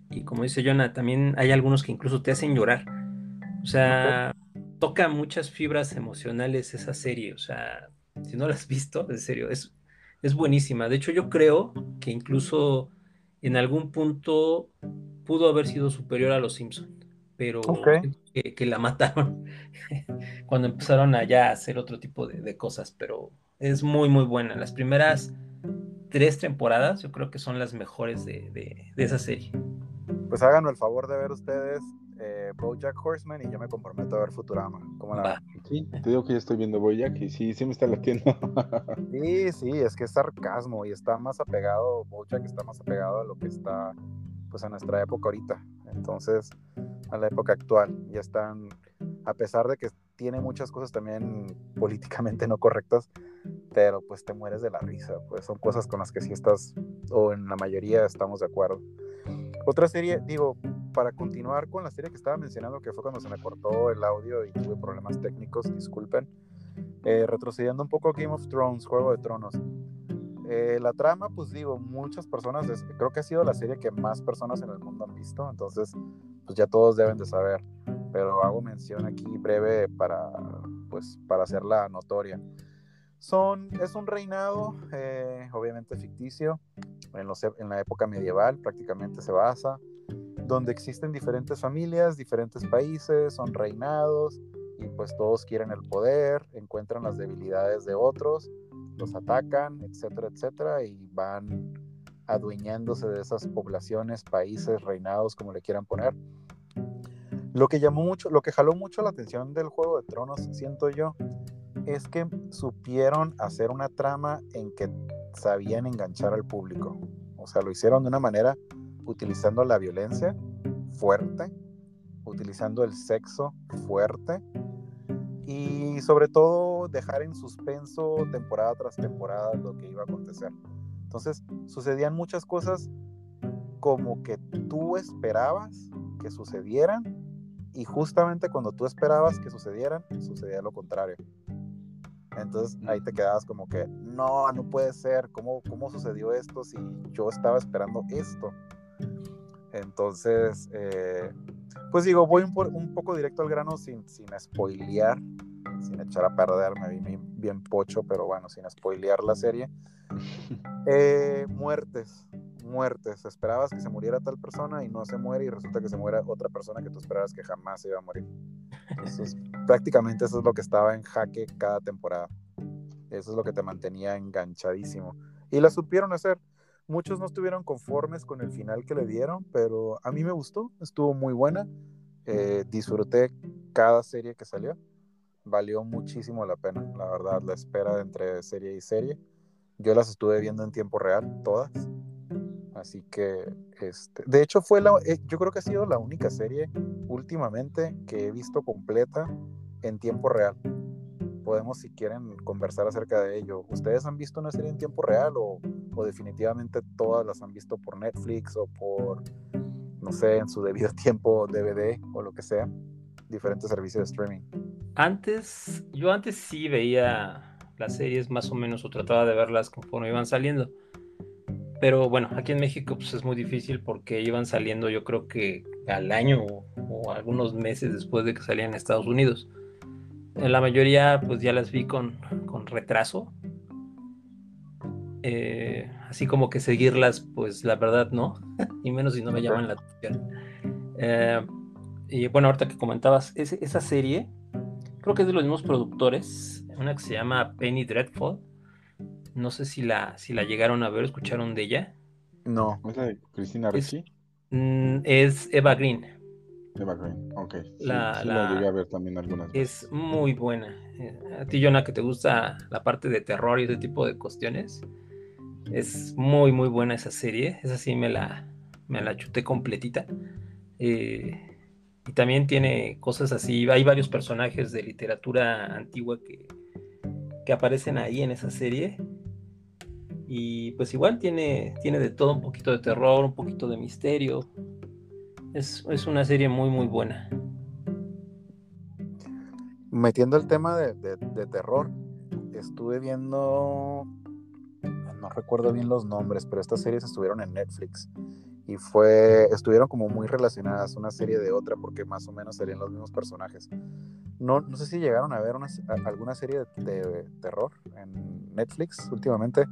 y como dice Jonah, también hay algunos que incluso te hacen llorar. O sea, toca muchas fibras emocionales esa serie, o sea, si no la has visto, en serio, es, es buenísima. De hecho, yo creo que incluso en algún punto pudo haber sido superior a Los Simpson, pero que, la mataron cuando empezaron allá a hacer otro tipo de, cosas, pero es muy, muy buena. Las primeras tres temporadas yo creo que son las mejores de, esa serie. Pues háganme el favor de ver ustedes eh, Bojack Horseman y yo me comprometo a ver Futurama. ¿Cómo la Sí, te digo que ya estoy viendo Bojack y sí, sí me está latiendo. sí, sí, es que es sarcasmo y está más apegado, Bojack está más apegado a lo que está pues a nuestra época ahorita. Entonces, a la época actual. Ya están, a pesar de que tiene muchas cosas también políticamente no correctas, pero pues te mueres de la risa. Pues son cosas con las que sí estás, o en la mayoría estamos de acuerdo. Otra serie, digo, para continuar con la serie que estaba mencionando, que fue cuando se me cortó el audio y tuve problemas técnicos, disculpen. Eh, retrocediendo un poco Game of Thrones, Juego de Tronos. Eh, la trama, pues digo, muchas personas, creo que ha sido la serie que más personas en el mundo han visto, entonces, pues ya todos deben de saber, pero hago mención aquí breve para, pues, para hacerla notoria. Son, es un reinado, eh, obviamente ficticio, en, los, en la época medieval prácticamente se basa, donde existen diferentes familias, diferentes países, son reinados y pues todos quieren el poder, encuentran las debilidades de otros, los atacan, etcétera, etcétera, y van adueñándose de esas poblaciones, países, reinados, como le quieran poner. Lo que llamó mucho, lo que jaló mucho la atención del Juego de Tronos, siento yo, es que supieron hacer una trama en que sabían enganchar al público. O sea, lo hicieron de una manera utilizando la violencia fuerte, utilizando el sexo fuerte y sobre todo dejar en suspenso temporada tras temporada lo que iba a acontecer. Entonces sucedían muchas cosas como que tú esperabas que sucedieran y justamente cuando tú esperabas que sucedieran, sucedía lo contrario. Entonces ahí te quedabas como que, no, no puede ser, ¿cómo, cómo sucedió esto si yo estaba esperando esto? Entonces, eh, pues digo, voy un, poco directo al grano sin, sin spoilear, sin echar a perder, me vi bien pocho, pero bueno, sin spoilear la serie. Eh, muertes, muertes. Esperabas que se muriera tal persona y no se muere y resulta que se muere otra persona que tú esperabas que jamás se iba a morir. Entonces, prácticamente eso es lo que estaba en jaque cada temporada. Eso es lo que te mantenía enganchadísimo. Y la supieron hacer. Muchos no estuvieron conformes con el final que le dieron, pero a mí me gustó, estuvo muy buena. Eh, disfruté cada serie que salió. Valió muchísimo la pena, la verdad, la espera entre serie y serie. Yo las estuve viendo en tiempo real, todas. Así que, este, de hecho, fue la, eh, yo creo que ha sido la única serie últimamente que he visto completa en tiempo real. Podemos, si quieren, conversar acerca de ello. ¿Ustedes han visto una serie en tiempo real o, o definitivamente todas las han visto por Netflix o por, no sé, en su debido tiempo DVD o lo que sea? Diferentes servicios de streaming. Antes, yo antes sí veía las series más o menos o trataba de verlas conforme iban saliendo pero bueno, aquí en México pues es muy difícil porque iban saliendo yo creo que al año o, algunos meses después de que salían en Estados Unidos. En la mayoría pues ya las vi con, con retraso. Eh, así como que seguirlas pues la verdad no, y menos si no me llaman la atención. Eh, y bueno, ahorita que comentabas, esa serie creo que es de los mismos productores, una que se llama Penny Dreadful no sé si la, si la llegaron a ver, escucharon de ella. No. ¿Es la de Cristina Ricci? Mm, es, Eva Green. Eva Green, ok. la, la, llegué a ver también algunas Es muy buena. Eh, a ti, Jonah, que te gusta la parte de terror y ese tipo de cuestiones, es muy, muy buena esa serie. Esa sí me la, me la chuté completita. Eh, y también tiene cosas así. Hay varios personajes de literatura antigua que, que aparecen ahí en esa serie y pues igual tiene, tiene de todo, un poquito de terror, un poquito de misterio. Es, una serie muy, muy buena. Metiendo el tema de, terror, estuve viendo, no recuerdo bien los nombres, pero estas series estuvieron en Netflix y fue, estuvieron como muy relacionadas una serie de otra porque más o menos serían los mismos personajes. No, no sé si llegaron a ver alguna serie de terror en Netflix últimamente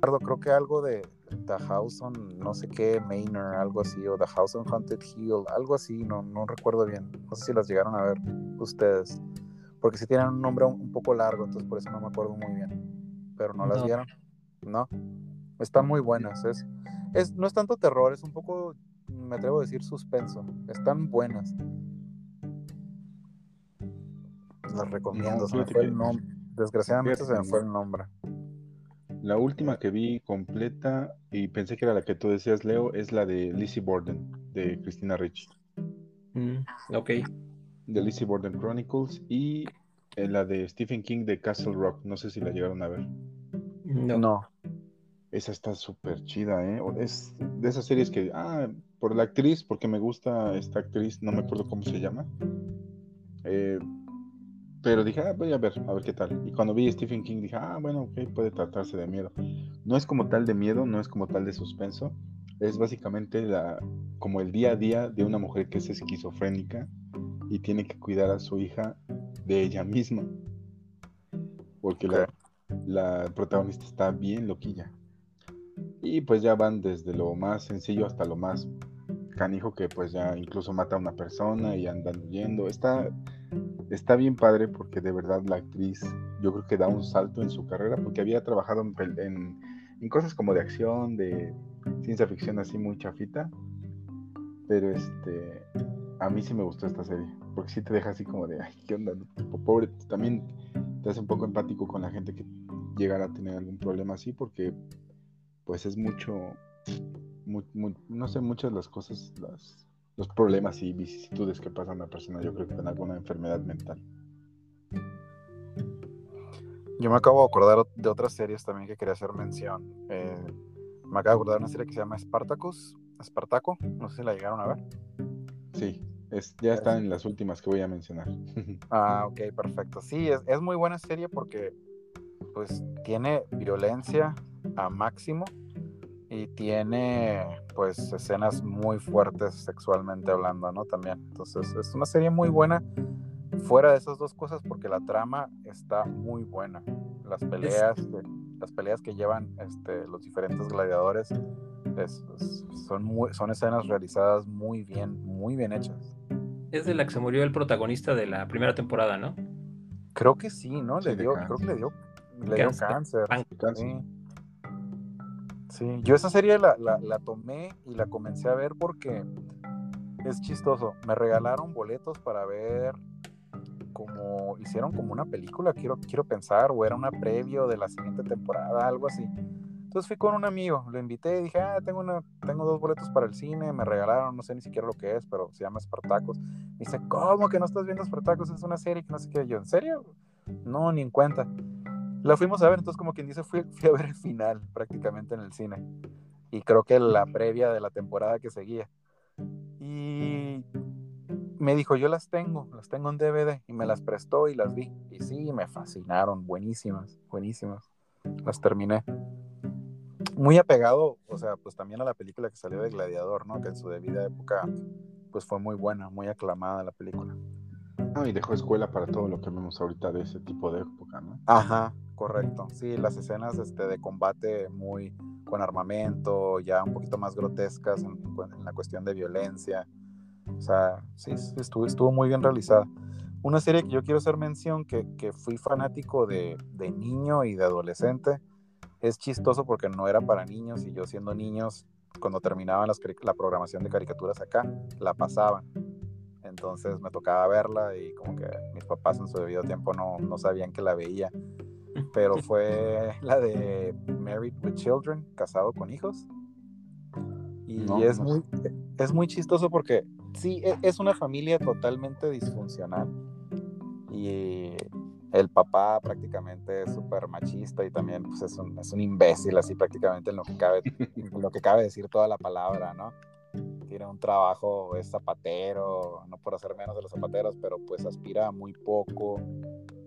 creo que algo de, The House on no sé qué, Manor, algo así, o The House on Haunted Hill, algo así, no, no recuerdo bien. No sé si las llegaron a ver ustedes, porque si tienen un nombre un, poco largo, entonces por eso no me acuerdo muy bien. Pero no, las vieron, ¿no? Están muy buenas, es, es, no es tanto terror, es un poco, me atrevo a decir, suspenso. Están buenas. Las recomiendo, se me fue el nombre. Desgraciadamente se me fue el nombre. La última que vi completa y pensé que era la que tú decías, Leo, es la de Lizzie Borden, de Christina Ricci. Mm, ok. De Lizzie Borden Chronicles y eh, la de Stephen King de Castle Rock. No sé si la llegaron a ver. No. no. Esa está súper chida, ¿eh? Es de esas series que, ah, por la actriz, porque me gusta esta actriz, no me acuerdo cómo se llama. Eh, pero dije, ah, voy a ver, a ver qué tal. Y cuando vi Stephen King dije, ah, bueno, ok, puede tratarse de miedo. No es como tal de miedo, no es como tal de suspenso. Es básicamente la, como el día a día de una mujer que es esquizofrénica y tiene que cuidar a su hija de ella misma. Porque la, la protagonista está bien loquilla. Y pues ya van desde lo más sencillo hasta lo más canijo que pues ya incluso mata a una persona y andan huyendo. Está, está bien padre porque de verdad la actriz yo creo que da un salto en su carrera porque había trabajado en, en, cosas como de acción, de ciencia ficción así muy chafita. Pero este, a mí sí me gustó esta serie porque sí te deja así como de, ay, ¿qué onda? Pobre, también te hace un poco empático con la gente que llegara a tener algún problema así porque pues es mucho, no sé, muchas las cosas, las, los problemas y vicisitudes que pasa una persona, yo creo que con alguna enfermedad mental. Yo me acabo de acordar de otras series también que quería hacer mención. Eh, me acabo de acordar de una serie que se llama Spartacus, Espartaco, no sé si la llegaron a ver. Sí, es, ya está en las últimas que voy a mencionar. ah, ok, perfecto. Sí, es, es muy buena serie porque pues tiene violencia a máximo y tiene pues escenas muy fuertes sexualmente hablando, ¿no? También. Entonces es una serie muy buena fuera de esas dos cosas porque la trama está muy buena. Las peleas, las peleas que llevan este, los diferentes gladiadores son, son escenas realizadas muy bien, muy bien hechas. Es de la que se murió el protagonista de la primera temporada, ¿no? Creo que sí, ¿no? Le dio, creo que le dio, le dio cáncer. cáncer. Sí, yo esa serie la, tomé y la comencé a ver porque es chistoso. Me regalaron boletos para ver como hicieron como una película, quiero, quiero pensar, o era una previo de la siguiente temporada, algo así. Entonces fui con un amigo, lo invité y dije, ah, tengo, una, tengo dos boletos para el cine, me regalaron, no sé ni siquiera lo que es, pero se llama Espartacos. Me dice, ¿cómo que no estás viendo Espartacos? Es una serie que no sé qué. Yo, ¿en serio? No, ni en cuenta. La fuimos a ver, entonces como quien dice, fui, fui a ver el final prácticamente en el cine. Y creo que la previa de la temporada que seguía. Y me dijo, yo las tengo, las tengo en DVD y me las prestó y las vi. Y sí, me fascinaron, buenísimas, buenísimas. Las terminé. Muy apegado, o sea, pues también a la película que salió de Gladiador, ¿no? Que en su debida época, pues fue muy buena, muy aclamada la película. Ah, y dejó escuela para todo lo que vemos ahorita de ese tipo de época, ¿no? Ajá, correcto. Sí, las escenas este, de combate muy con armamento, ya un poquito más grotescas en, la cuestión de violencia. O sea, sí, estuvo, estuvo muy bien realizada. Una serie que yo quiero hacer mención, que, que fui fanático de, de, niño y de adolescente, es chistoso porque no era para niños y yo siendo niños, cuando terminaban las, la programación de caricaturas acá, la pasaban. Entonces me tocaba verla y como que mis papás en su debido tiempo no, no sabían que la veía pero fue la de Married with Children, casado con hijos. Y es, Muy, es muy chistoso porque sí, e, es una familia totalmente disfuncional. Y el papá prácticamente es súper machista y también pues, es, un, es un imbécil, así prácticamente en lo que cabe, en lo que cabe decir toda la palabra, ¿no? Tiene un trabajo, es zapatero, no por hacer menos de los zapateros, pero pues aspira muy poco.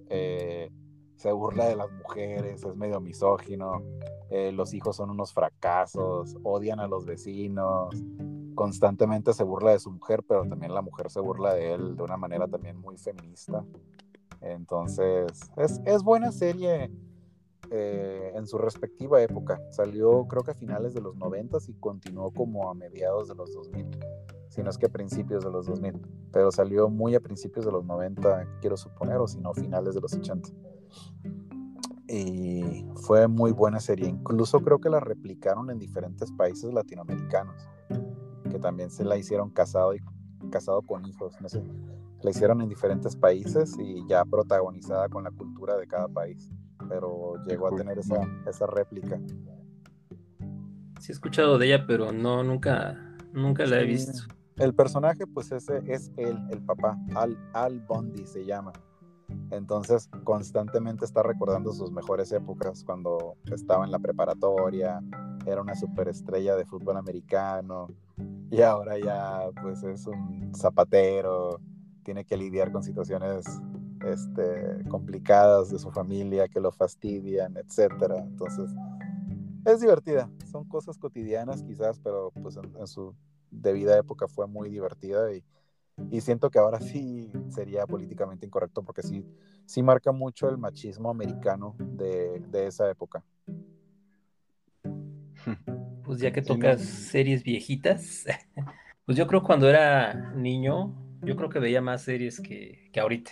Eh, se burla de las mujeres, es medio misógino, eh, los hijos son unos fracasos, odian a los vecinos, constantemente se burla de su mujer, pero también la mujer se burla de él de una manera también muy feminista. Entonces, es, buena serie eh, en su respectiva época. Salió creo que a finales de los 90 y continuó como a mediados de los 2000, si no es que a principios de los 2000, pero salió muy a principios de los 90, quiero suponer, o si no, finales de los 80. Y fue muy buena serie, incluso creo que la replicaron en diferentes países latinoamericanos, que también se la hicieron casado y casado con hijos, no sé. La hicieron en diferentes países y ya protagonizada con la cultura de cada país pero llegó a tener esa, esa réplica. Sí he escuchado de ella, pero no, nunca, nunca la he visto. El personaje, pues ese es él, el papá, Al, Al Bundy se llama. Entonces, constantemente está recordando sus mejores épocas cuando estaba en la preparatoria, era una superestrella de fútbol americano y ahora ya pues es un zapatero, tiene que lidiar con situaciones este, complicadas de su familia que lo fastidian, etcétera. Entonces, es divertida. Son cosas cotidianas quizás, pero pues en, su debida época fue muy divertida y, y, siento que ahora sí sería políticamente incorrecto porque sí, sí marca mucho el machismo americano de, de esa época. Pues ya que tocas series viejitas, pues yo creo cuando era niño, yo creo que veía más series que, que ahorita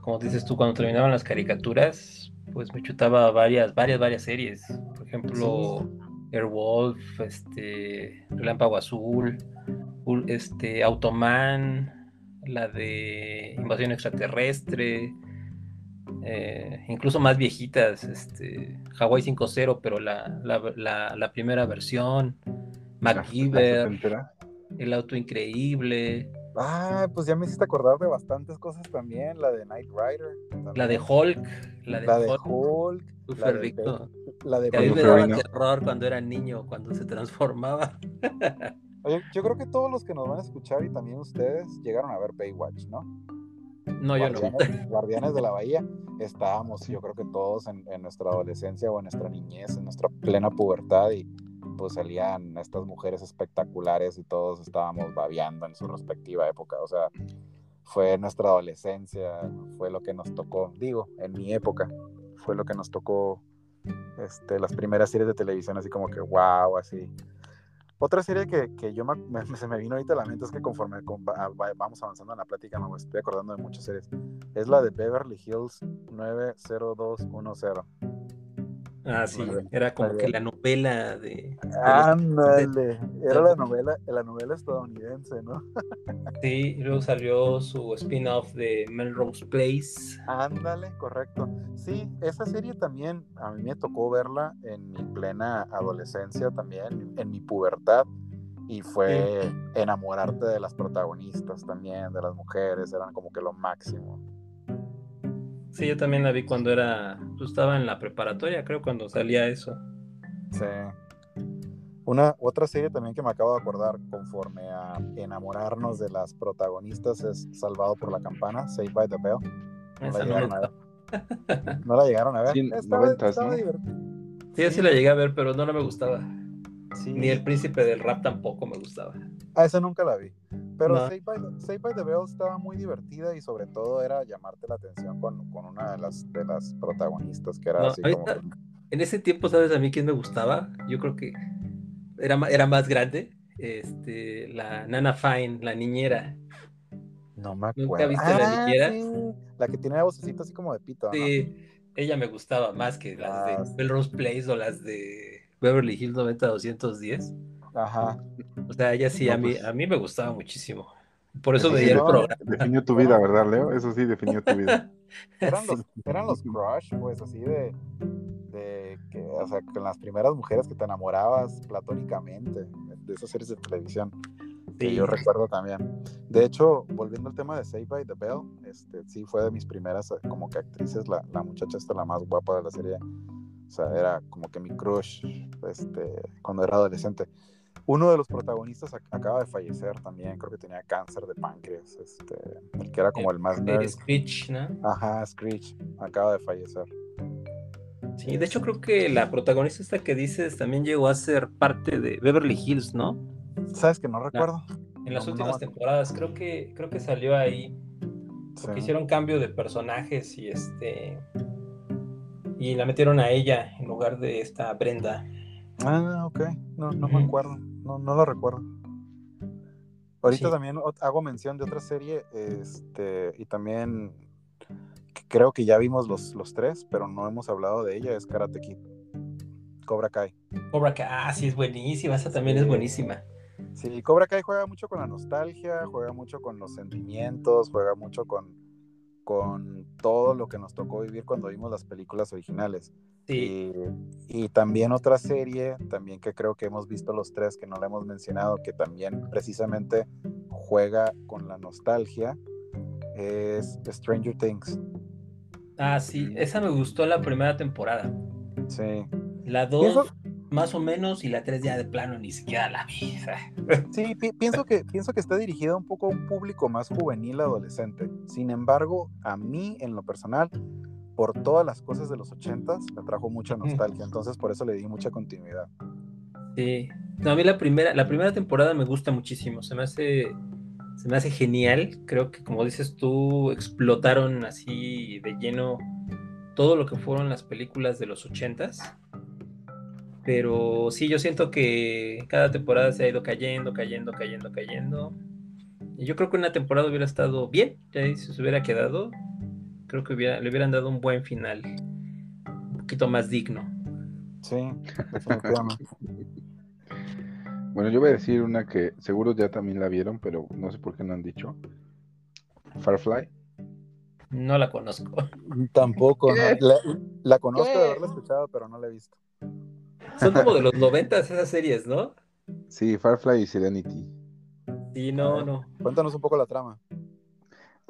como dices tú, cuando terminaban las caricaturas, pues me chutaba varias, varias, varias series. Por ejemplo, Airwolf, este, Relámpago Azul, este, Automan, la de Invasión Extraterrestre, eh, incluso más viejitas, este, Hawaii 5.0, pero la, la, la, primera versión, MacGyver, El Auto Increíble, Ah, pues ya me hiciste acordar de bastantes cosas también, la de Knight Rider. La de Hulk. La de, la de Hulk. la de, la de a mí me daba terror cuando era niño, cuando se transformaba. Oye, yo creo que todos los que nos van a escuchar y también ustedes llegaron a ver Baywatch, ¿no? No, yo no. Guardianes de la Bahía, estábamos, yo creo que todos en, en nuestra adolescencia o en nuestra niñez, en nuestra plena pubertad y pues salían estas mujeres espectaculares y todos estábamos babeando en su respectiva época. O sea, fue nuestra adolescencia, fue lo que nos tocó, digo, en mi época, fue lo que nos tocó este, las primeras series de televisión, así como que wow, así. Otra serie que, que yo me, se me vino ahorita a la mente es que conforme vamos avanzando en la plática me estoy acordando de muchas series. Es la de Beverly Hills 90210. Ah, sí, era como que la novela de. Ándale, era la novela, la novela estadounidense, ¿no? sí, luego salió su spin-off de Melrose Place. Ándale, correcto. Sí, esa serie también a mí me tocó verla en mi plena adolescencia también, en mi pubertad. Y fue enamorarte de las protagonistas también, de las mujeres, eran como que lo máximo. Sí, yo también la vi cuando era, tú estaba en la preparatoria, creo, cuando salía eso. Sí. Una otra serie también que me acabo de acordar conforme a enamorarnos de las protagonistas es Salvado por la Campana, Saved by the Bell. No la llegaron a ver. No la llegaron a ver. Sí, estaba, Sí, así la llegué a ver, pero no, no me gustaba. Ni el príncipe del rap tampoco me gustaba. Ah, esa nunca la vi. Pero no. by, the Bell estaba muy divertida y sobre todo era llamarte la atención con, una de las, de las protagonistas que era así como... En ese tiempo, ¿sabes a mí quién me gustaba? Yo creo que era, era más grande. Este, la Nana Fine, la niñera. No me acuerdo. ¿Nunca viste la ah, niñera? La que tiene la vocecita así como de pito. Sí, ella me gustaba más que las de ah, Melrose Place o las de Beverly Hills 90210. Ajá. O sea, ella sí, a, mí, pues a mí me gustaba muchísimo. Por eso veía el programa. Definió tu vida, ¿verdad, Leo? Eso sí, definió tu vida. eran, los, eran los crush, pues, así de, de que, o sea, con las primeras mujeres que te enamorabas platónicamente de esas series de televisión. Que yo recuerdo también. De hecho, volviendo al tema de Save by the Bell, este, sí fue de mis primeras como que actrices, la, la muchacha esta la más guapa de la serie o sea, era como que mi crush este, cuando era adolescente. Uno de los protagonistas acaba de fallecer también, creo que tenía cáncer de páncreas, este, el que era como el, más nerd. Screech, ¿no? Ajá, Screech, acaba de fallecer. Sí, de hecho creo que la protagonista esta que dices también llegó a ser parte de Beverly Hills, ¿no? ¿Sabes que no recuerdo? en las últimas temporadas, creo que, creo que salió ahí. Porque hicieron cambio de personajes y este Y la metieron a ella en lugar de esta Brenda. Ah, ok. No, no me acuerdo. No, no lo recuerdo. Ahorita Sí. también hago mención de otra serie, este, y también creo que ya vimos los, los tres, pero no hemos hablado de ella, es Karate Kid. Cobra Kai. Cobra Kai, ah, sí, es buenísima. Esa también es buenísima. Sí, Cobra Kai juega mucho con la nostalgia, juega mucho con los sentimientos, juega mucho con, con todo lo que nos tocó vivir cuando vimos las películas originales. Sí. Y, y también otra serie, también que creo que hemos visto los tres, que no la hemos mencionado, que también precisamente juega con la nostalgia, es Stranger Things. Ah, sí. Esa me gustó la primera temporada. Sí. La dos, más o menos, y la tres ya de plano ni siquiera la vi. Sí, pi- pienso que, pienso que está dirigida un poco a un público más juvenil, adolescente. Sin embargo, a mí, en lo personal, por todas las cosas de los ochentas, me trajo mucha nostalgia. Entonces, por eso le di mucha continuidad. Sí. No, a mí la primera, la primera temporada me gusta muchísimo. Se me hace, se me hace genial. Creo que, como dices tú, explotaron así de lleno todo lo que fueron las películas de los ochentas. Pero sí, yo siento que cada temporada se ha ido cayendo, cayendo, cayendo, cayendo. Y yo creo que una temporada hubiera estado bien, ya se hubiera quedado, creo que hubiera, le hubieran dado un buen final, un poquito más digno. Sí, definitivamente. Bueno, yo voy a decir una que seguro ya también la vieron, pero no sé por qué no han dicho. Firefly. No la conozco. Tampoco, ¿no? La, la conozco de haberla escuchado, pero no la he visto. Son como de los noventas esas series, ¿no? Sí, Firefly y Serenity. Sí, no, no. Cuéntanos un poco la trama.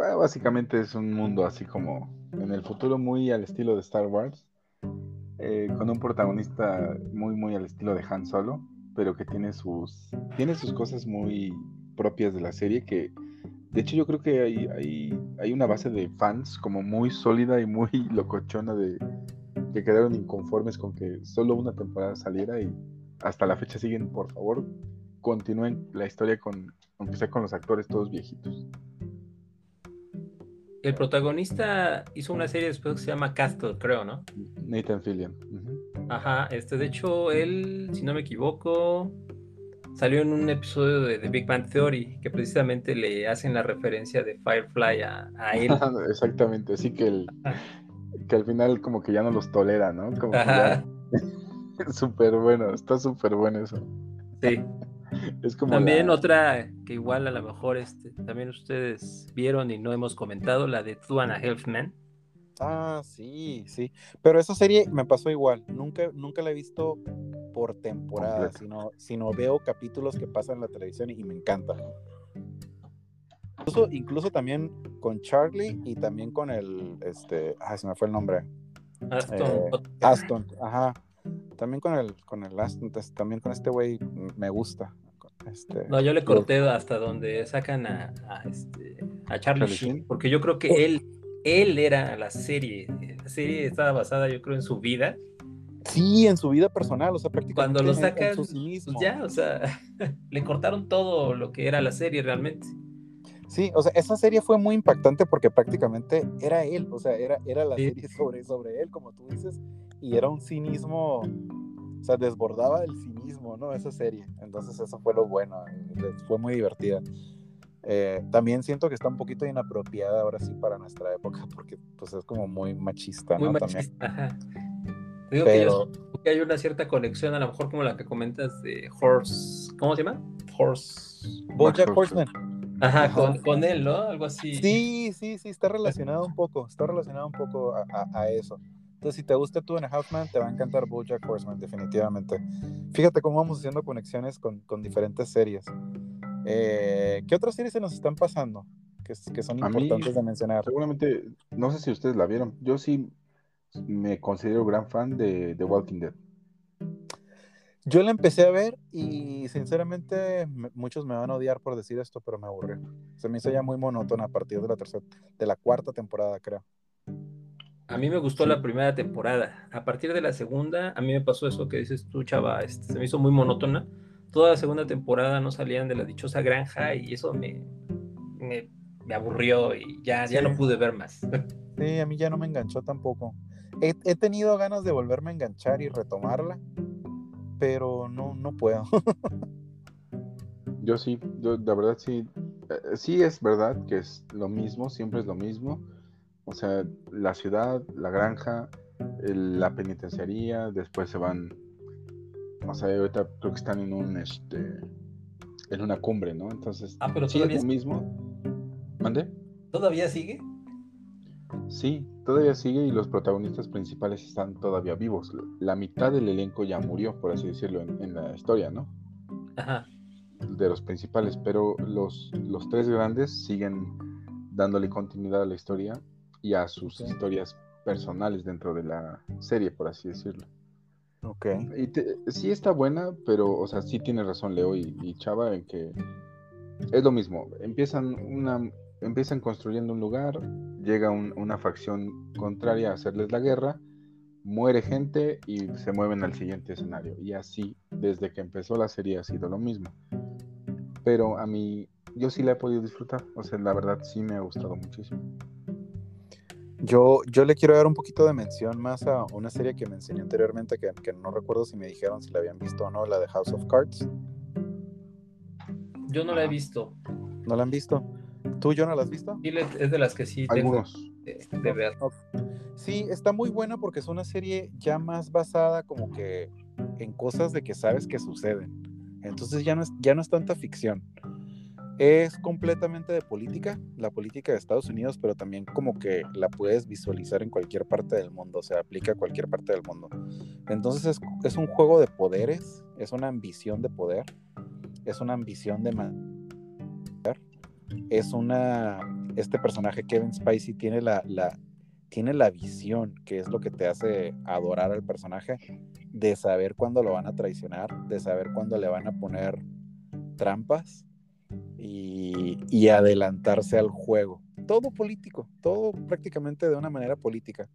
Básicamente es un mundo así como en el futuro muy al estilo de Star Wars, eh, con un protagonista muy muy al estilo de Han Solo, pero que tiene sus tiene sus cosas muy propias de la serie que de hecho yo creo que hay, hay, hay una base de fans como muy sólida y muy locochona de que quedaron inconformes con que solo una temporada saliera y hasta la fecha siguen, por favor, continúen la historia con aunque sea con los actores todos viejitos. El protagonista hizo una serie después que se llama Castle, creo, ¿no? Nathan Fillion. Ajá, este, de hecho, él, si no me equivoco, salió en un episodio de The Big Bang Theory, que precisamente le hacen la referencia de Firefly a, a él. Exactamente, así que el que al final como que ya no los tolera, ¿no? Como que ya súper bueno, está súper bueno eso. sí. Es como También la- otra que igual a lo mejor este, también ustedes vieron y no hemos comentado, la de Two and a Half Men. Ah, sí, sí. Pero esa serie me pasó igual. Nunca, nunca la he visto por temporada, sino, sino veo capítulos que pasan en la televisión y me encanta. Incluso, incluso también con Charlie y también con el, este, ah, se me fue el nombre. Aston Eh. Aston, ajá. También con el, con el Aston, pues, también con este güey me gusta. Este, No, yo le corté hasta donde sacan a, a, este, a Charlie, Charlie Sheen, Sheen. porque yo creo que él, él era la serie. La serie estaba basada, yo creo, en su vida. Sí, en su vida personal, o sea, prácticamente Cuando lo en- en sacan, su pues cinismo. ya, o sea, le cortaron todo lo que era la serie realmente. Sí, o sea, esa serie fue muy impactante porque prácticamente era él, o sea, era, era la Sí. serie sobre, sobre él, como tú dices, y era un cinismo, o sea, desbordaba el cinismo, ¿no? Esa serie. Entonces eso fue lo bueno, eh, fue muy divertida. Eh, también siento que está un poquito inapropiada ahora sí para nuestra época, porque pues es como muy machista, Muy ¿no? También. machista. Ajá. Digo que, yo Pero que hay una cierta conexión, a lo mejor como la que comentas de Horse. ¿Cómo se llama? Horse. Bojack Horseman. Ajá, con, con él, ¿no? Algo así. Sí, sí, sí, está relacionado un poco, está relacionado un poco a, a- a eso. Entonces, si te gusta Two and a Half Men, te va a encantar BoJack Horseman, definitivamente. Fíjate cómo vamos haciendo conexiones con, con diferentes series. Eh, ¿Qué otras series se nos están pasando que, que son A mí- importantes de mencionar? Seguramente, no sé si ustedes la vieron. Yo sí me considero gran fan de The Walking Dead. Yo la empecé a ver y sinceramente me- muchos me van a odiar por decir esto, pero me aburrió. Se me hizo ya muy monótona a partir de la tercera, de la cuarta temporada, creo. A mí me gustó Sí. la primera temporada. A partir de la segunda, a mí me pasó eso que dices tú, chava, este, se me hizo muy monótona. Toda la segunda temporada no salían de la dichosa granja y eso me, me, me aburrió y ya, ya no pude ver más. Sí, a mí ya no me enganchó tampoco. He, he tenido ganas de volverme a enganchar y retomarla, pero no, no puedo. Yo sí, yo la verdad sí, eh, sí es verdad que es lo mismo, siempre es lo mismo. O sea, la ciudad, la granja, el- la penitenciaría, después se van, o sea, ahorita creo que están en un, este, en una cumbre, ¿no? Entonces, Ah, pero sí es lo mismo. ¿Mande? ¿todavía sigue? Sí, todavía sigue y los protagonistas principales están todavía vivos. La mitad del elenco ya murió, por así decirlo, en, en la historia, ¿no? Ajá. De los principales, pero los, los tres grandes siguen dándole continuidad a la historia y a sus historias personales dentro de la serie, por así decirlo. ok. Y te- sí está buena, pero, o sea, sí tiene razón Leo y, y Chava en que es lo mismo. Empiezan una, empiezan construyendo un lugar, llega un- una facción contraria a hacerles la guerra, muere gente y se mueven al siguiente escenario. Y así, desde que empezó la serie ha sido lo mismo. Pero a mí, yo sí la he podido disfrutar. O sea, la verdad sí me ha gustado muchísimo. Yo, yo le quiero dar un poquito de mención más a una serie que me enseñó anteriormente, que, que no recuerdo si me dijeron si la habían visto o no, la de House of Cards. Yo no la he visto. ¿No la han visto? ¿Tú, yo no la has visto? Sí, es de las que sí tengo Algunos. de, de ver. Sí, está muy buena porque es una serie ya más basada como que en cosas de que sabes que suceden. Entonces ya no es, ya no es tanta ficción. Es completamente de política, la política de Estados Unidos, pero también como que la puedes visualizar en cualquier parte del mundo, o sea, aplica a cualquier parte del mundo. Entonces es, es un juego de poderes, es una ambición de poder, es una ambición de man- es una este personaje Kevin Spacey tiene la, tiene la visión que es lo que te hace adorar al personaje de saber cuándo lo van a traicionar de saber cuándo le van a poner trampas y, y adelantarse al juego. Todo político todo prácticamente de una manera política.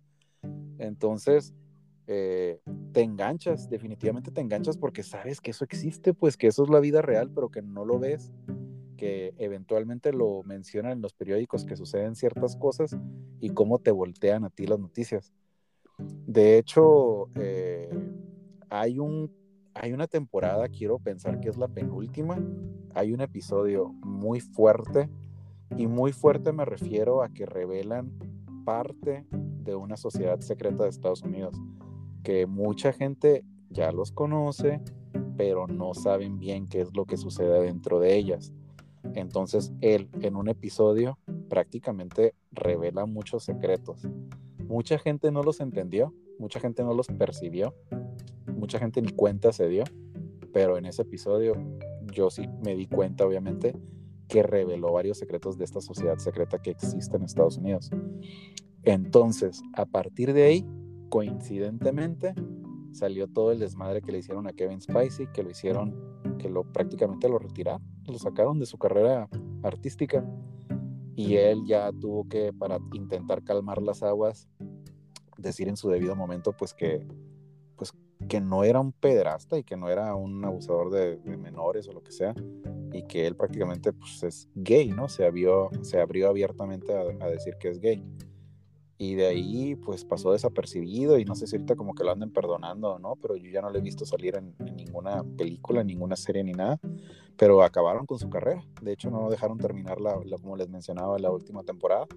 Entonces eh, te enganchas, definitivamente te enganchas porque sabes que eso existe, pues que eso es la vida real, pero que no lo ves, que eventualmente lo mencionan en los periódicos que suceden ciertas cosas y cómo te voltean a ti las noticias. De hecho, eh, hay, un, hay una temporada, quiero pensar que es la penúltima, hay un episodio muy fuerte y muy fuerte me refiero a que revelan parte de una sociedad secreta de Estados Unidos que mucha gente ya los conoce, pero no saben bien qué es lo que sucede dentro de ellas. Entonces él en un episodio prácticamente revela muchos secretos. Mucha gente no los entendió, mucha gente no los percibió, mucha gente ni cuenta se dio, pero en ese episodio yo sí me di cuenta obviamente que reveló varios secretos de esta sociedad secreta que existe en Estados Unidos. Entonces, a partir de ahí, coincidentemente, salió todo el desmadre que le hicieron a Kevin Spacey, que lo hicieron, que lo prácticamente lo retiraron, lo sacaron de su carrera artística y él ya tuvo que, para intentar calmar las aguas, decir en su debido momento, pues que, pues que no era un pederasta y que no era un abusador de, de menores o lo que sea, y que él prácticamente pues es gay, ¿no? Se abrió, se abrió abiertamente a, a decir que es gay. Y de ahí, pues pasó desapercibido y no sé si ahorita como que lo anden perdonando o no, pero yo ya no le he visto salir en, en ninguna película, en ninguna serie ni nada. Pero acabaron con su carrera. De hecho, no dejaron terminar, la, la- como les mencionaba, la última temporada.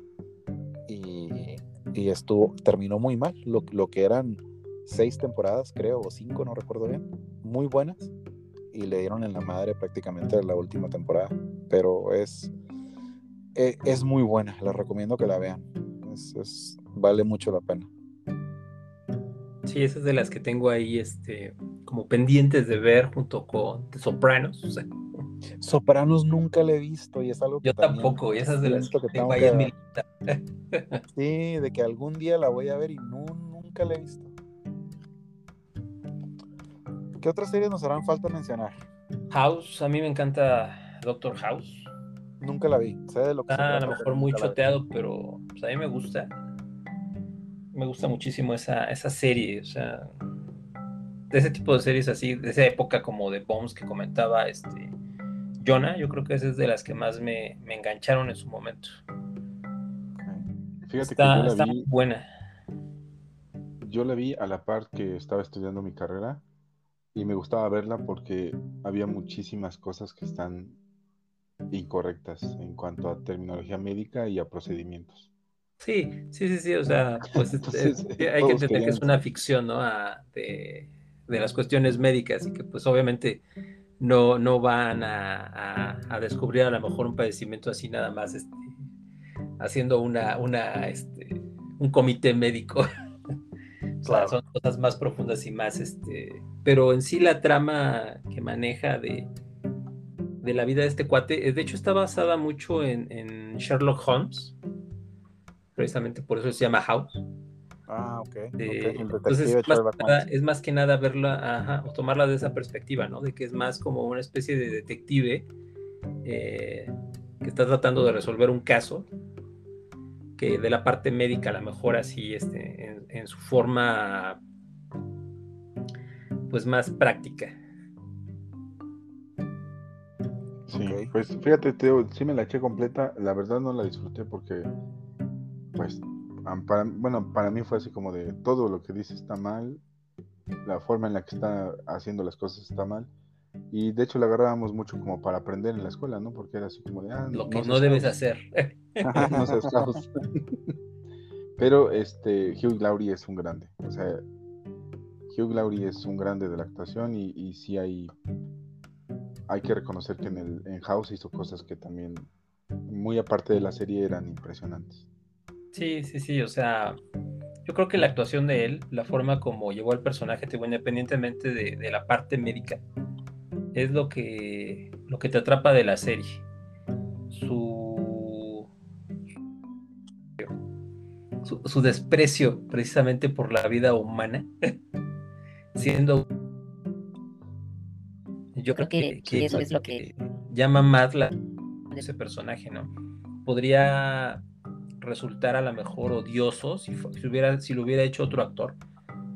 Y, y estuvo, terminó muy mal. Lo, lo que eran seis temporadas, creo, o cinco, no recuerdo bien. Muy buenas. Y le dieron en la madre prácticamente la última temporada. Pero es, e- es muy buena. Les recomiendo que la vean. Es- es- vale mucho la pena. Sí, esas de las que tengo ahí, este, como pendientes de ver junto con The Sopranos. O sea, Sopranos nunca la he visto y es algo que yo tampoco, y esas de las que que tengo ahí en mi lista. Sí, de que algún día la voy a ver y no, nunca la he visto. ¿Qué otras series nos harán falta mencionar? House, a mí me encanta Doctor House. Nunca la vi. Sé de lo que se Está a lo mejor muy choteado, pero pues, a mí me gusta. Me gusta muchísimo esa, esa serie, o sea, de ese tipo de series así, de esa época como de Bombs que comentaba este Jonah, yo creo que esa es de las que más me, me engancharon en su momento. Fíjate Está, que yo está buena. yo la vi a la par que estaba estudiando mi carrera y me gustaba verla porque había muchísimas cosas que están incorrectas en cuanto a terminología médica y a procedimientos. Sí, sí, sí, sí, o sea, pues Entonces, eh, hay que entender que es una ficción, ¿no? A- de, de las cuestiones médicas y que pues obviamente no, no van a, a- a descubrir a lo mejor un padecimiento así nada más este, haciendo una, una, este, un comité médico. O sea, Claro. son cosas más profundas y más, este, pero en sí la trama que maneja de, de la vida de este cuate, eh, de hecho está basada mucho en, en Sherlock Holmes, precisamente por eso se llama House. Ah, ok. entonces, más nada- es más que nada verla, ajá, o tomarla de esa perspectiva, ¿no? De que es más como una especie de detective eh, que está tratando de resolver un caso, que de la parte médica a lo mejor así, este, en, en su forma, pues más práctica. Sí, pues fíjate, Teo, sí me la eché completa, la verdad no la disfruté porque, pues, para, bueno, para mí fue así como de todo lo que dice está mal, la forma en la que está haciendo las cosas está mal, y de hecho la agarrábamos mucho como para aprender en la escuela, ¿no? Porque era así como de, ah, Lo que no, debes hacer. no seas. Pero este, Hugh Laurie es un grande, o sea, Hugh Laurie es un grande de la actuación y, y sí hay, hay que reconocer que en, el, en House hizo cosas que también, muy aparte de la serie, eran impresionantes. Sí, sí, sí, o sea, yo creo que la actuación de él, la forma como llevó al personaje, independientemente de, de la parte médica, es lo que, lo que te atrapa de la serie. Su, su, su desprecio precisamente por la vida humana, siendo... Yo creo que, que eso es lo que llama más la de ese personaje, ¿no? Podría resultar a lo mejor odioso si, si hubiera, si lo hubiera hecho otro actor,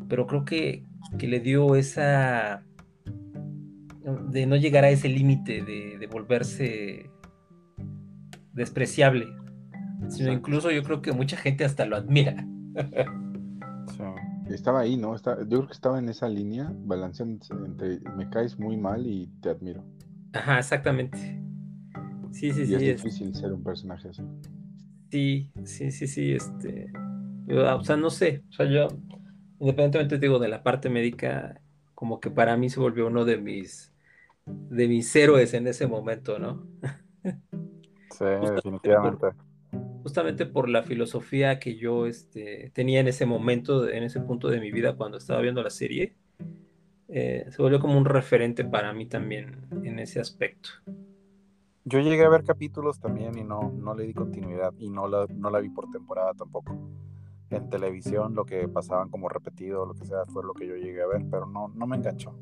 pero creo que, que le dio esa de no llegar a ese límite de, de volverse despreciable, sino incluso yo creo que mucha gente hasta lo admira. Estaba ahí, ¿no? Está, yo creo que estaba en esa línea, balanceando entre me caes muy mal y te admiro. Ajá, exactamente. Sí, sí, y sí. es es- difícil ser un personaje así. Sí, sí, sí, sí, este, yo, o sea, no sé, o sea, yo, independientemente digo de la parte médica, como que para mí se volvió uno de mis, de mis héroes en ese momento, ¿no? Sí, definitivamente. Justamente por la filosofía que yo, este, tenía en ese momento, en ese punto de mi vida cuando estaba viendo la serie, eh, se volvió como un referente para mí también en ese aspecto. Yo llegué a ver capítulos también y no, no le di continuidad y no la, no la vi por temporada tampoco. En televisión lo que pasaban como repetido, lo que sea, fue lo que yo llegué a ver, pero no, no me enganchó.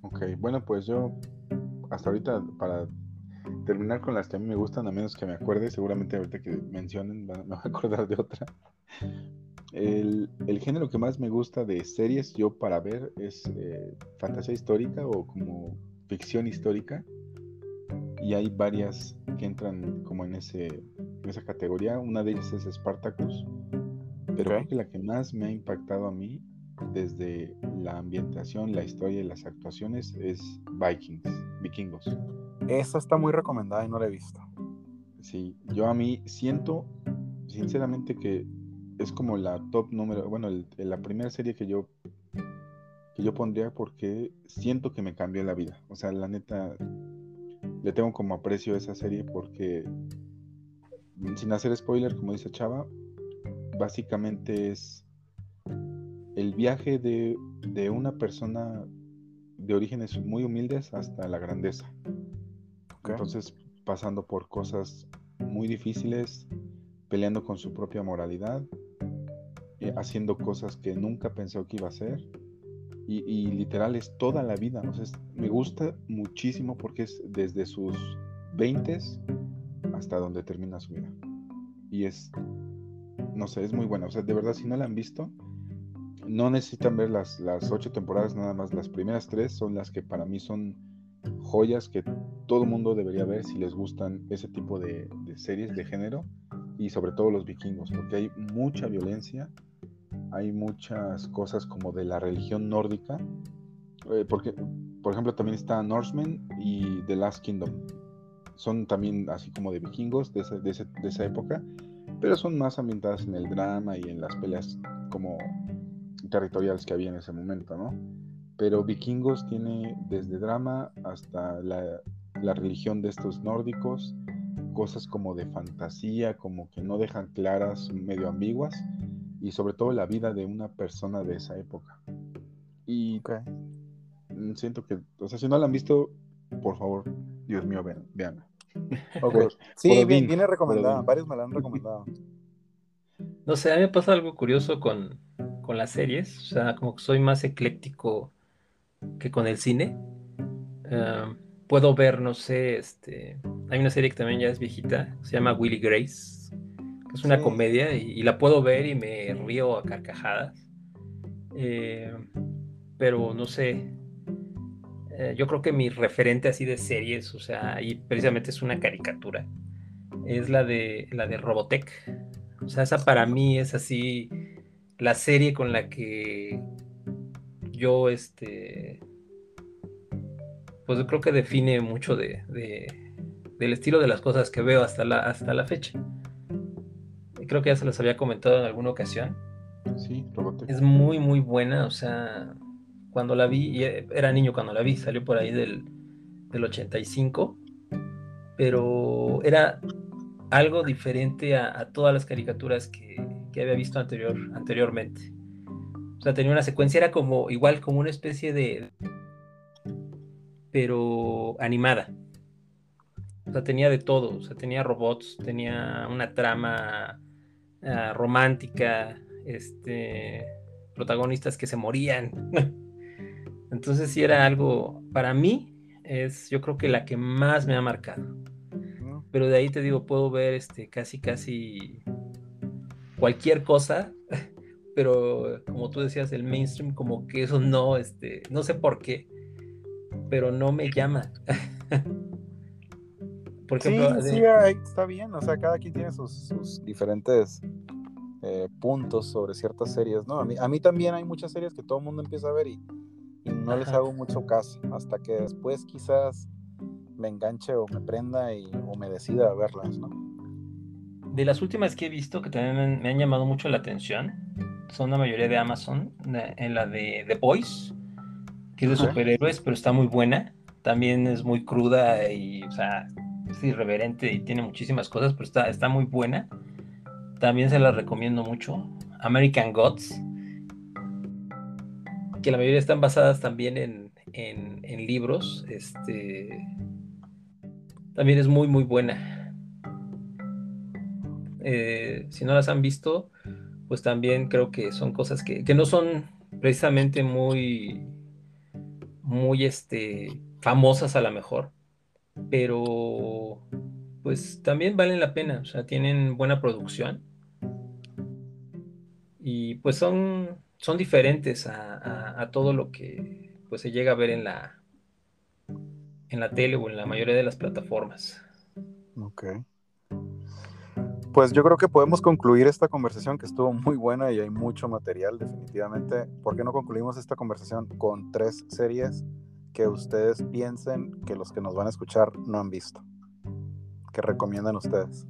Ok, bueno, pues yo hasta ahorita para terminar con las que a mí me gustan, a menos que me acuerde, seguramente ahorita que mencionen me voy a acordar de otra. El, el género que más me gusta de series yo para ver es eh, fantasía histórica o como ficción histórica. Y hay varias que entran como en, ese, en esa categoría. Una de ellas es Spartacus. Pero Ok. creo que la que más me ha impactado a mí desde la ambientación, la historia y las actuaciones es Vikings, vikingos. Esa está muy recomendada y no la he visto. Sí, yo a mí siento sinceramente que es como la top número, bueno, la primera serie que yo que yo pondría porque siento que me cambió la vida. O sea, la neta le tengo como aprecio a esa serie porque sin hacer spoiler, como dice Chava, básicamente es el viaje de, de una persona de orígenes muy humildes hasta la grandeza. Entonces, pasando por cosas muy difíciles, peleando con su propia moralidad, eh, haciendo cosas que nunca pensó que iba a hacer. Y, y literal es toda la vida. O sea, es- me gusta muchísimo porque es desde sus 20 hasta donde termina su vida. Y es, no sé, es muy buena. O sea, de verdad, si no la han visto, no necesitan ver las, las ocho temporadas, nada más las primeras tres son las que para mí son joyas que todo mundo debería ver si les gustan ese tipo de, de series de género y sobre todo los vikingos, porque hay mucha violencia, hay muchas cosas como de la religión nórdica, eh, porque, por ejemplo, también está Norsemen y The Last Kingdom. Son también así como de vikingos de, de esa época, pero son más ambientadas en el drama y en las peleas como territoriales que había en ese momento, ¿no? Pero Vikingos tiene desde drama hasta la, religión de estos nórdicos, cosas como de fantasía, como que no dejan claras, medio ambiguas, y sobre todo la vida de una persona de esa época. Y mm, siento que, o sea, si no la han visto, por favor, Dios mío, vean, veanla. sí, bien, viene recomendada, varios me la han recomendado. No sé, a mí me pasa algo curioso con, con las series, o sea, como que soy más ecléctico que con el cine. Puedo ver, no sé, este, hay una serie que también ya es viejita, se llama Willy Grace, que es una comedia y, la puedo ver y me río a carcajadas. Eh, pero no sé, eh, yo creo que mi referente así de series, o sea, y precisamente es una caricatura, es la de la de Robotech. O sea, esa para mí es así la serie con la que yo, este, pues creo que define mucho de, del estilo de las cosas que veo hasta la, hasta la fecha. Creo que ya se los había comentado en alguna ocasión. Sí, Es muy, muy buena, o sea, cuando la vi, era niño cuando la vi, salió por ahí del, del 85, pero era algo diferente a todas las caricaturas que, había visto anterior, anteriormente. O sea, tenía una secuencia, era como igual como una especie de... pero animada. O sea, tenía de todo. O sea, tenía robots, tenía una trama ah, romántica, este, protagonistas que se morían. Entonces sí era algo, para mí, es yo creo que la que más me ha marcado. Pero de ahí te digo, puedo ver este, casi, casi cualquier cosa, pero como tú decías, el mainstream, como que eso no, este, no sé por qué, pero no me llama. por ejemplo, sí, sí, está bien, o sea, cada quien tiene sus, diferentes eh, puntos sobre ciertas series, ¿no? A mí, a mí también hay muchas series que todo el mundo empieza a ver y, no les hago mucho caso, hasta que después quizás me enganche o me prenda y, o me decida a verlas, ¿no? de las últimas que he visto que también me han llamado mucho la atención son la mayoría de Amazon, en la de The Boys, que es de superhéroes, pero está muy buena. También es muy cruda y, o sea, es irreverente y tiene muchísimas cosas, pero está, está muy buena. También se la recomiendo mucho. American Gods, que la mayoría están basadas también en, en, en libros. Este, también es muy, muy buena. Eh, si no las han visto, pues también creo que son cosas que, no son precisamente muy, muy este, famosas a lo mejor, pero pues también valen la pena, o sea, tienen buena producción y pues son, son diferentes a, a, todo lo que pues se llega a ver en la, en la tele o en la mayoría de las plataformas. Ok. Pues yo creo que podemos concluir esta conversación que estuvo muy buena y hay mucho material definitivamente. ¿Por qué no concluimos esta conversación con tres series que ustedes piensen que los que nos van a escuchar no han visto? Que recomiendan ustedes.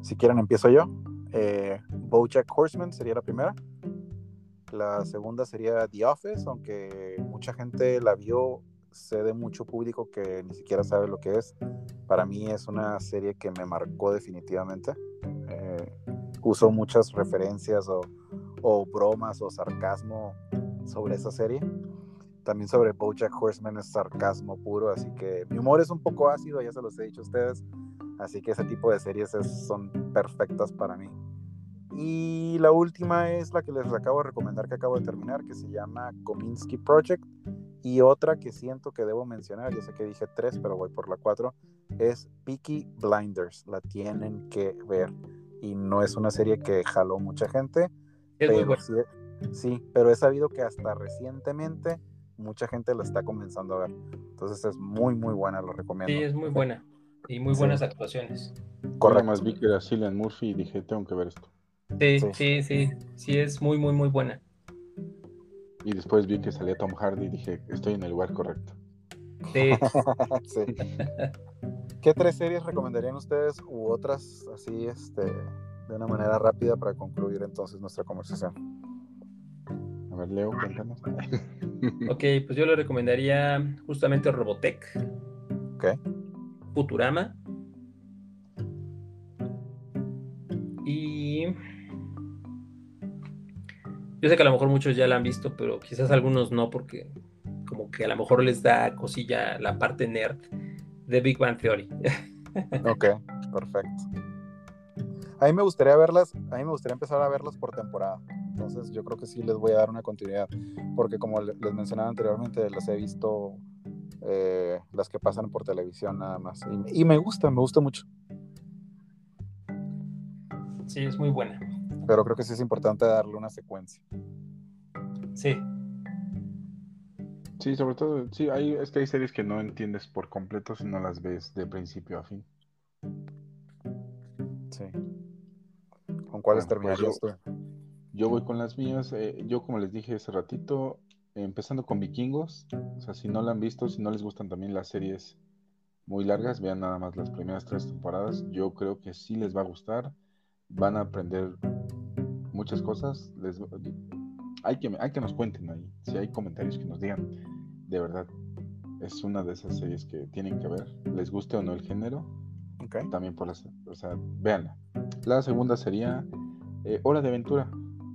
Si quieren empiezo yo. Eh, Bojack Horseman sería la primera. La segunda sería The Office, aunque mucha gente la vio, sé de mucho público que ni siquiera sabe lo que es. Para mí es una serie que me marcó definitivamente usó muchas referencias o, bromas o sarcasmo sobre esa serie. También sobre Bojack Horseman es sarcasmo puro, así que mi humor es un poco ácido, ya se los he dicho a ustedes, así que ese tipo de series son perfectas para mí. Y la última es la que les acabo de recomendar que acabo de terminar, que se llama Kominsky Project. Y otra que siento que debo mencionar, yo sé que dije tres, pero voy por la cuatro, es Peaky Blinders. La tienen que ver y no es una serie que jaló mucha gente. pero sí, pero he sabido que hasta recientemente mucha gente la está comenzando a ver. Entonces es muy, muy buena, lo recomiendo. Sí, es muy buena. Y muy buenas actuaciones. Correcto. más vi que era Cillian Murphy y dije, tengo que ver esto. Sí, sí, sí, sí, es muy, muy, muy buena. Y después vi que salía Tom Hardy y dije, estoy en el lugar correcto. Sí. sí. ¿Qué tres series recomendarían ustedes u otras así, este, de una manera rápida para concluir entonces nuestra conversación? A ver, Leo, cuéntanos. ok, pues yo le recomendaría justamente Robotech. Ok. Futurama. Yo sé que a lo mejor muchos ya la han visto, pero quizás algunos no, porque como que a lo mejor les da cosilla la parte nerd de Big Bang Theory. ok, perfecto. A mí me gustaría verlas, a mí me gustaría empezar a verlas por temporada. Entonces yo creo que sí les voy a dar una continuidad, porque como les mencionaba anteriormente, las he visto eh, las que pasan por televisión nada más. Y, y, me gusta, me gusta mucho. Sí, es muy buena. Pero creo que sí es importante darle una secuencia. Sí, Sí, sobre todo, sí, hay, es que hay series que no entiendes por completo si no las ves de principio a fin. Sí. ¿Con cuáles bueno, pues yo, yo, voy con las mías. Eh, yo, como les dije hace ratito, empezando con Vikingos. O sea, si no la han visto, si no les gustan también las series muy largas, vean nada más las primeras tres temporadas. Yo creo que sí les va a gustar. Van a aprender muchas cosas. Les, hay que, hay que nos cuenten ahí, si hay comentarios que nos digan, de verdad, es una de esas series que tienen que ver, les guste o no el género, también por las, o sea, véanla. La segunda sería eh, Hora de Aventura,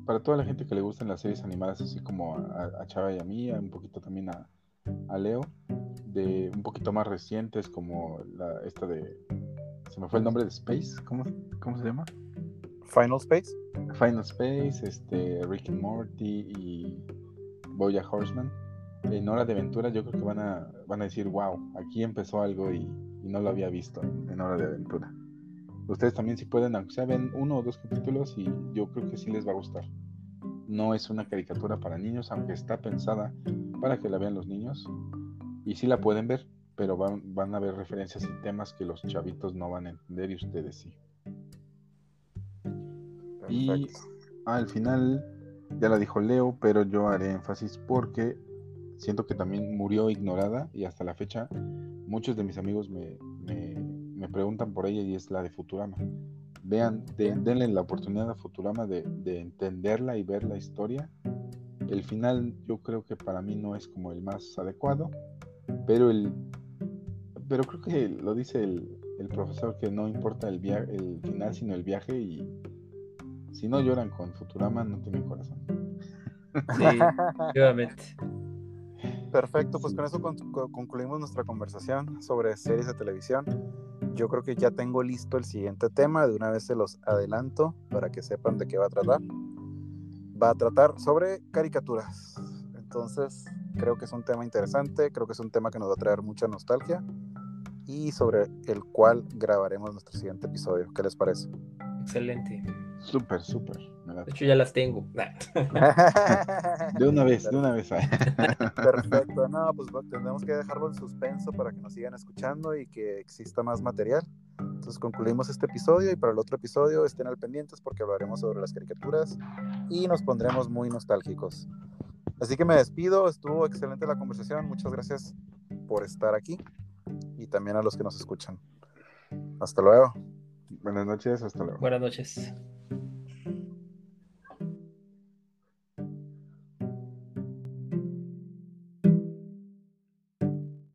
para toda la gente que le gustan las series animadas, así como a, Chava y a mí, un poquito también a, a, Leo, de un poquito más recientes, como la, esta de, se me fue el nombre de Space, ¿cómo, cómo se llama? Final Space. Final Space, este, Rick and Morty y Boya Horseman. En Hora de Aventura yo creo que van a, van a decir, wow, aquí empezó algo y, no lo había visto en, Hora de Aventura. Ustedes también si pueden, aunque sea ven uno o dos capítulos y yo creo que sí les va a gustar. No es una caricatura para niños, aunque está pensada para que la vean los niños. Y sí la pueden ver, pero van, van a ver referencias y temas que los chavitos no van a entender y ustedes sí. Y al final, ya la dijo Leo, pero yo haré énfasis porque siento que también murió ignorada y hasta la fecha muchos de mis amigos me, me, preguntan por ella y es la de Futurama. Vean, denle la oportunidad a Futurama de, de, entenderla y ver la historia. El final yo creo que para mí no es como el más adecuado, pero el pero creo que lo dice el, el profesor que no importa el, el final sino el viaje y, si no lloran con Futurama, no tienen corazón. Sí, efectivamente. Perfecto, pues con eso concluimos nuestra conversación sobre series de televisión. Yo creo que ya tengo listo el siguiente tema, de una vez se los adelanto para que sepan de qué va a tratar. Va a tratar sobre caricaturas. Entonces, creo que es un tema interesante, creo que es un tema que nos va a traer mucha nostalgia y sobre el cual grabaremos nuestro siguiente episodio. ¿Qué les parece? Excelente. Súper, súper. De hecho, ya las tengo. de una vez, de una vez. Perfecto. No, pues tendremos que dejarlo en suspenso para que nos sigan escuchando y que exista más material. Entonces concluimos este episodio y para el otro episodio estén al pendientes porque hablaremos sobre las caricaturas y nos pondremos muy nostálgicos. Así que me despido, estuvo excelente la conversación, muchas gracias por estar aquí y también a los que nos escuchan. Hasta luego. Buenas noches, hasta luego. Buenas noches.